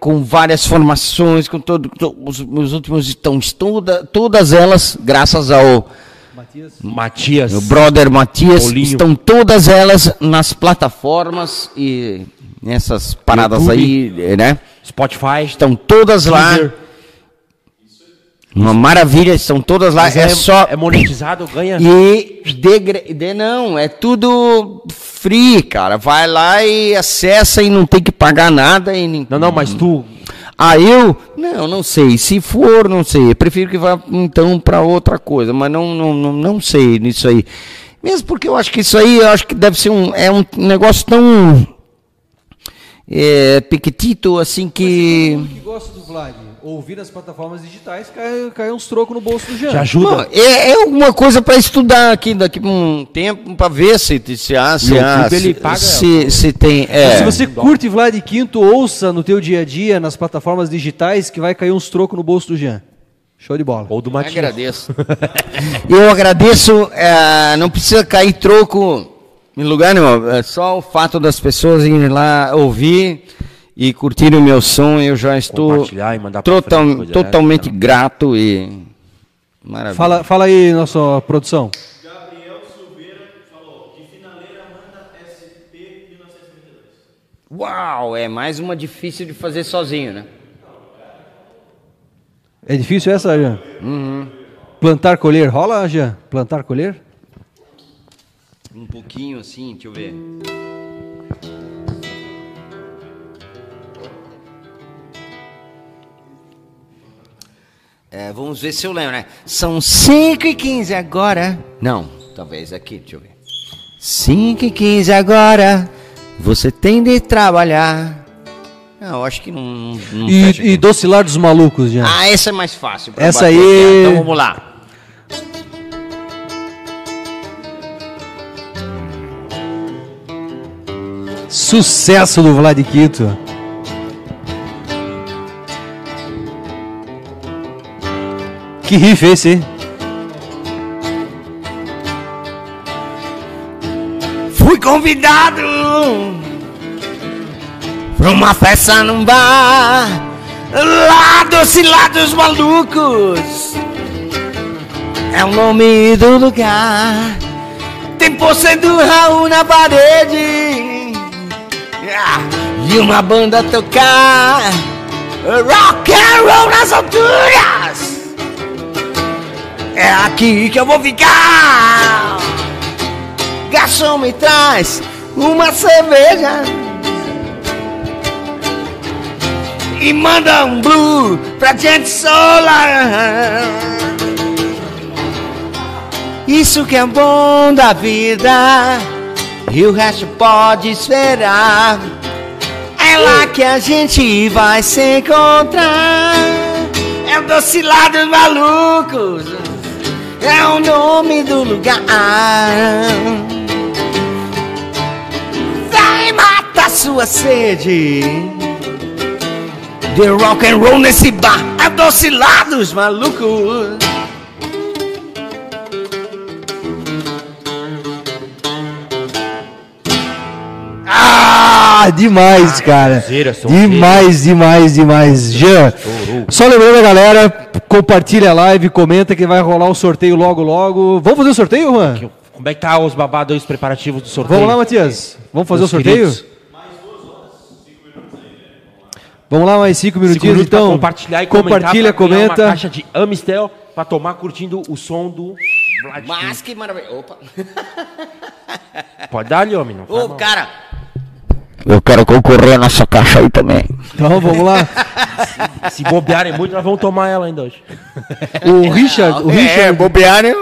com várias formações, com todo, to- os meus últimos estão toda, todas elas, graças ao Matias. Matias. meu brother Matias, Paulinho. estão todas elas nas plataformas e nessas paradas YouTube. aí, né? Spotify. Estão todas lá. Uma maravilha, estão todas lá. Mas É, só. É monetizado, ganha. E de, de não, é tudo free, cara. Vai lá e acessa e não tem que pagar nada. E nem- Não, não, mas tu. Ah, eu? Não, não sei. Se for, não sei. Eu prefiro que vá então para outra coisa, mas não, não, não, não sei nisso aí. Mesmo porque eu acho que isso aí, eu acho que deve ser um, é um negócio tão é, pequitito assim que. Todo mundo que gosta do Vlad, ouvir nas plataformas digitais, cai, cai uns trocos no bolso do Jean. Te ajuda. É, é alguma coisa para estudar aqui daqui a um tempo para ver se se há, se, há, se, paga- se, se tem. É. Se você curte Vlad Quinto, ouça no teu dia a dia, nas plataformas digitais, que vai cair uns trocos no bolso do Jean. Show de bola. Ou do Eu Matias. agradeço. Eu agradeço. é, não precisa cair troco em lugar nenhum. É só o fato das pessoas irem lá ouvir e curtir o meu som. Eu já estou e total- frente, coisa totalmente grato e maravilha. Fala, fala aí, nossa produção. Gabriel Silveira falou, de finaleira manda SP 1972. Uau, é mais uma difícil de fazer sozinho, né? É difícil essa, Jean? Uhum. Plantar, colher. Rola, Jean? Plantar, colher? Um pouquinho assim, deixa eu ver. É, vamos ver se eu lembro, né? São 5 e 15 agora. Não, talvez aqui, deixa eu ver. 5 e 15 agora. Você tem de trabalhar. Não, eu acho que não. não E, e docilar dos malucos, Jean. Ah, essa é mais fácil. Essa bater aí- Então vamos lá. Sucesso do Vlad Quito. Que riff é esse, hein? Fui convidado pra uma festa num bar lá doce lá dos malucos. É o nome do lugar. Tem pôster do Raul na parede e uma banda tocar rock and roll nas alturas. É aqui que eu vou ficar. Garçom me traz uma cerveja E manda um blue pra gente solar Isso que é bom da vida E o resto pode esperar. É lá que a gente vai se encontrar. É o doce lá dos malucos. É o nome do lugar. Vai matar sua sede. De rock and roll nesse bar. É doce lá dos malucos Ah, demais, cara. Demais, demais, demais. Jean, só lembrando a galera, compartilha a live, comenta que vai rolar o sorteio logo, logo. Vamos fazer o sorteio, Juan? Como é que tá os babados aí, os preparativos do sorteio? Vamos lá, Matias. Vamos fazer Meus o sorteio? queridos. Vamos lá, mais cinco Cinco minutinhos, pra então. compartilhar e Compartilha, comentar, comenta. uma caixa de Amistel pra tomar curtindo o som do Mas que maravilha Opa Pode dar ali, homem. Não Ô, mal. cara Eu quero concorrer nessa caixa aí também Então, vamos lá. Se bobearem muito, nós vamos tomar ela ainda hoje. O Richard, o É, Richard, bobear eu...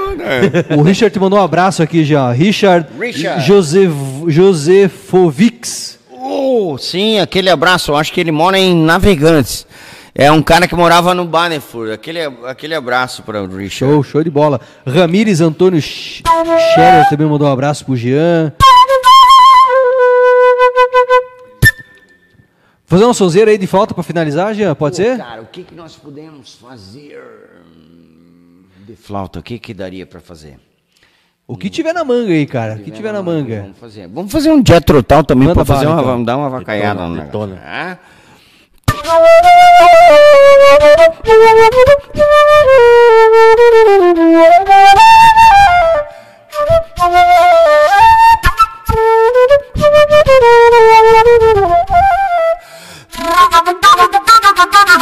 o Richard te mandou um abraço aqui já. Richard, Richard. Josef, Josefovics. Oh, sim, aquele abraço. Eu acho que ele mora em Navegantes. É um cara que morava no Bannerford. Aquele, aquele abraço para o Richard. Show, show de bola. Ramires Antônio Sch- Scherer também mandou um abraço pro Jean. Fazer uma sonzeira aí de falta pra finalizar, Jean? Pode Pô, ser? Cara, o que, que nós podemos fazer hum, de flauta? O que, que daria para fazer? O que tiver na manga aí, cara. O que tiver na manga. Vamos fazer, vamos fazer um Jethro Tull também para fazer uma, então. vamos dar uma vacaiada Detona, no negócio.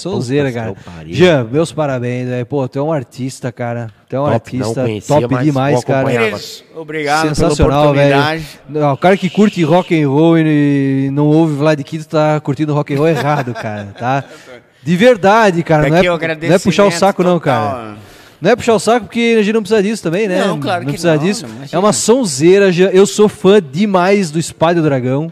Sonzeira, cara. Jean, meus parabéns, velho. Pô, tu é um artista, cara. Tu é um Top, artista não conhecia, top demais, cara. obrigado Sensacional, pela velho. oportunidade. Não, O cara que curte rock and roll e não ouve Vlad Quito tá curtindo rock and roll errado, cara, tá? De verdade, cara. Não é, o não é puxar o saco, não, total, cara. Não é puxar o saco porque a gente não precisa disso também, né? Não, claro que precisa não, disso. não, é uma sonzeira. Eu sou fã demais do Espada do Dragão.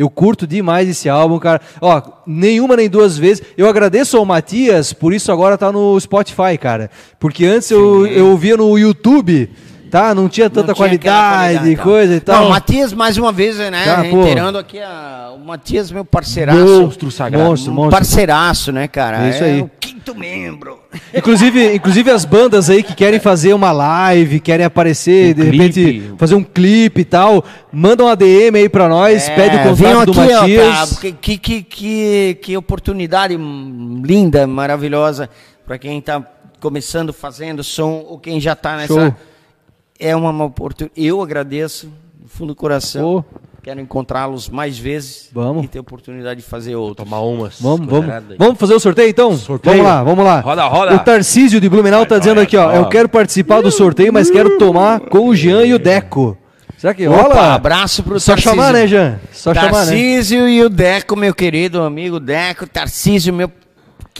Eu curto demais esse álbum, cara. Ó, nenhuma nem duas vezes. Eu agradeço ao Matias, por isso agora tá no Spotify, cara. Porque antes eu, eu ouvia no YouTube, tá? Não tinha tanta Não tinha aquela qualidade, tal. coisa e tal. Não, o Matias, mais uma vez, né? Tá, reiterando aqui, a, o Matias, meu parceiraço. Monstro sagrado. Monstro, monstro. parceiraço, né, cara? É isso aí. o quinto membro. Inclusive, inclusive as bandas aí que querem fazer uma live, querem aparecer, Um de clipe. repente fazer um clipe e tal, mandam uma DM aí pra nós, pede o É, venham contato do aqui, ó, Matias. tá? que, que, que, que oportunidade linda, maravilhosa para quem está começando fazendo som ou quem já está nessa. Show. É uma oportunidade. Eu agradeço do fundo do coração. Pô. Quero encontrá-los mais vezes Vamos. e ter oportunidade de fazer outro. Tomar umas. Vamos, vamos. Vamos fazer o sorteio então? Sorteio. Vamos lá, vamos lá. Roda, roda. O Tarcísio de Blumenau tá Vai, dizendo aqui, ó. Eu quero participar do sorteio, mas quero tomar com o Jean e o Deco. Será que Opa, rola? abraço pro Só Tarcísio. chamar, né, Jean? Só chamar, né? Tarcísio e o Deco, meu querido amigo Deco. Tarcísio, meu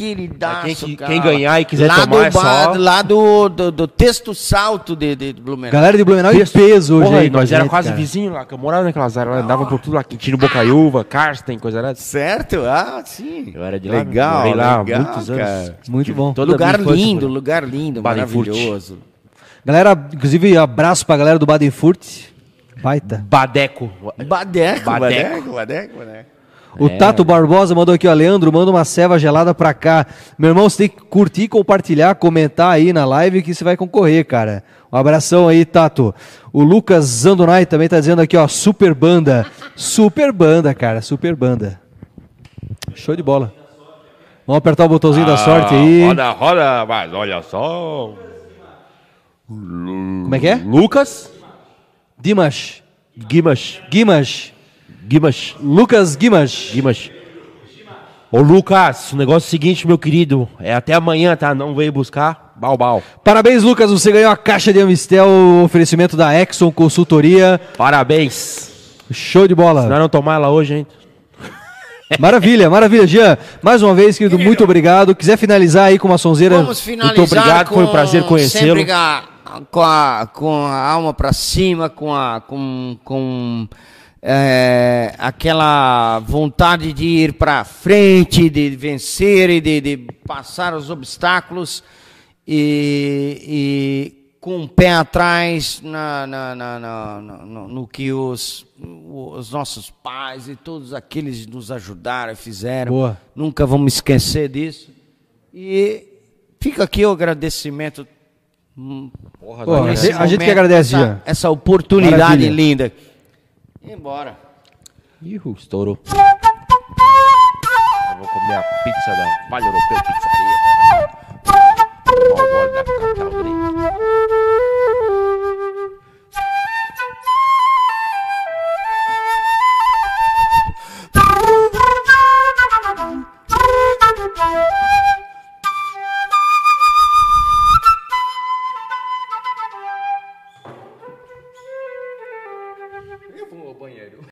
queridaço, Quem que- cara. quem ganhar e quiser lá tomar do, é só- Lá do, do, do texto salto de, de Blumenau. Galera de Blumenau em peso hoje Porra, aí e nós era gente, quase cara. vizinhos lá, que eu morava naquelas áreas, lá, andava por tudo lá, Quintino Bocaiúva, Karsten, coisa nada. Certo? Ah, sim. Eu era de lá, legal, lá há legal, muitos anos. cara. Muito bom. Toda a lugar lindo, por lá. lugar lindo, maravilhoso. Galera, inclusive, abraço pra galera do Baden-Furt. Baita. Badeco. Badeco, Badeco. badeco, badeco, badeco. O Tato Barbosa mandou aqui, ó. Leandro, manda uma ceva gelada pra cá. Meu irmão, você tem que curtir, compartilhar, comentar aí na live que você vai concorrer, cara. Um abração aí, Tato. O Lucas Zandonai também tá dizendo aqui, ó. Super banda. Super banda, cara. Super banda. Show de bola. Vamos apertar o botãozinho da sorte aí. Ah, Roda, roda, mas olha só. Como é que é? Lucas Dimas. Guimas. Guimas. Guimas. Lucas Guimas. Guimas. Ô Lucas, o negócio é o seguinte, meu querido. É até amanhã, tá? Não veio buscar. Bal, bal. Parabéns, Lucas. Você ganhou a caixa de Amistel, oferecimento da Exxon Consultoria. Parabéns. Show de Se bola. não tomar ela hoje, hein? Maravilha, maravilha. Jean, mais uma vez, querido, muito obrigado. Quiser finalizar aí com uma sonzeira. Vamos finalizar muito obrigado, com foi um prazer conhecê-lo. Sempre com a, com a, com a alma para cima, com a com, com é, aquela vontade de ir para frente, de vencer e de, de passar os obstáculos e, e com o pé atrás na, na, na, na- na- no, no que os, os nossos pais e todos aqueles que nos ajudaram e fizeram. Boa. Nunca vamos esquecer disso. E fica aqui o agradecimento. hum, Porra, nós a gente- que agradece, essa, Jean. essa oportunidade Maravilha. linda. E embora. Ih, estourou. Eu vou comer a pizza da Vale Europeu Pizzaria. Da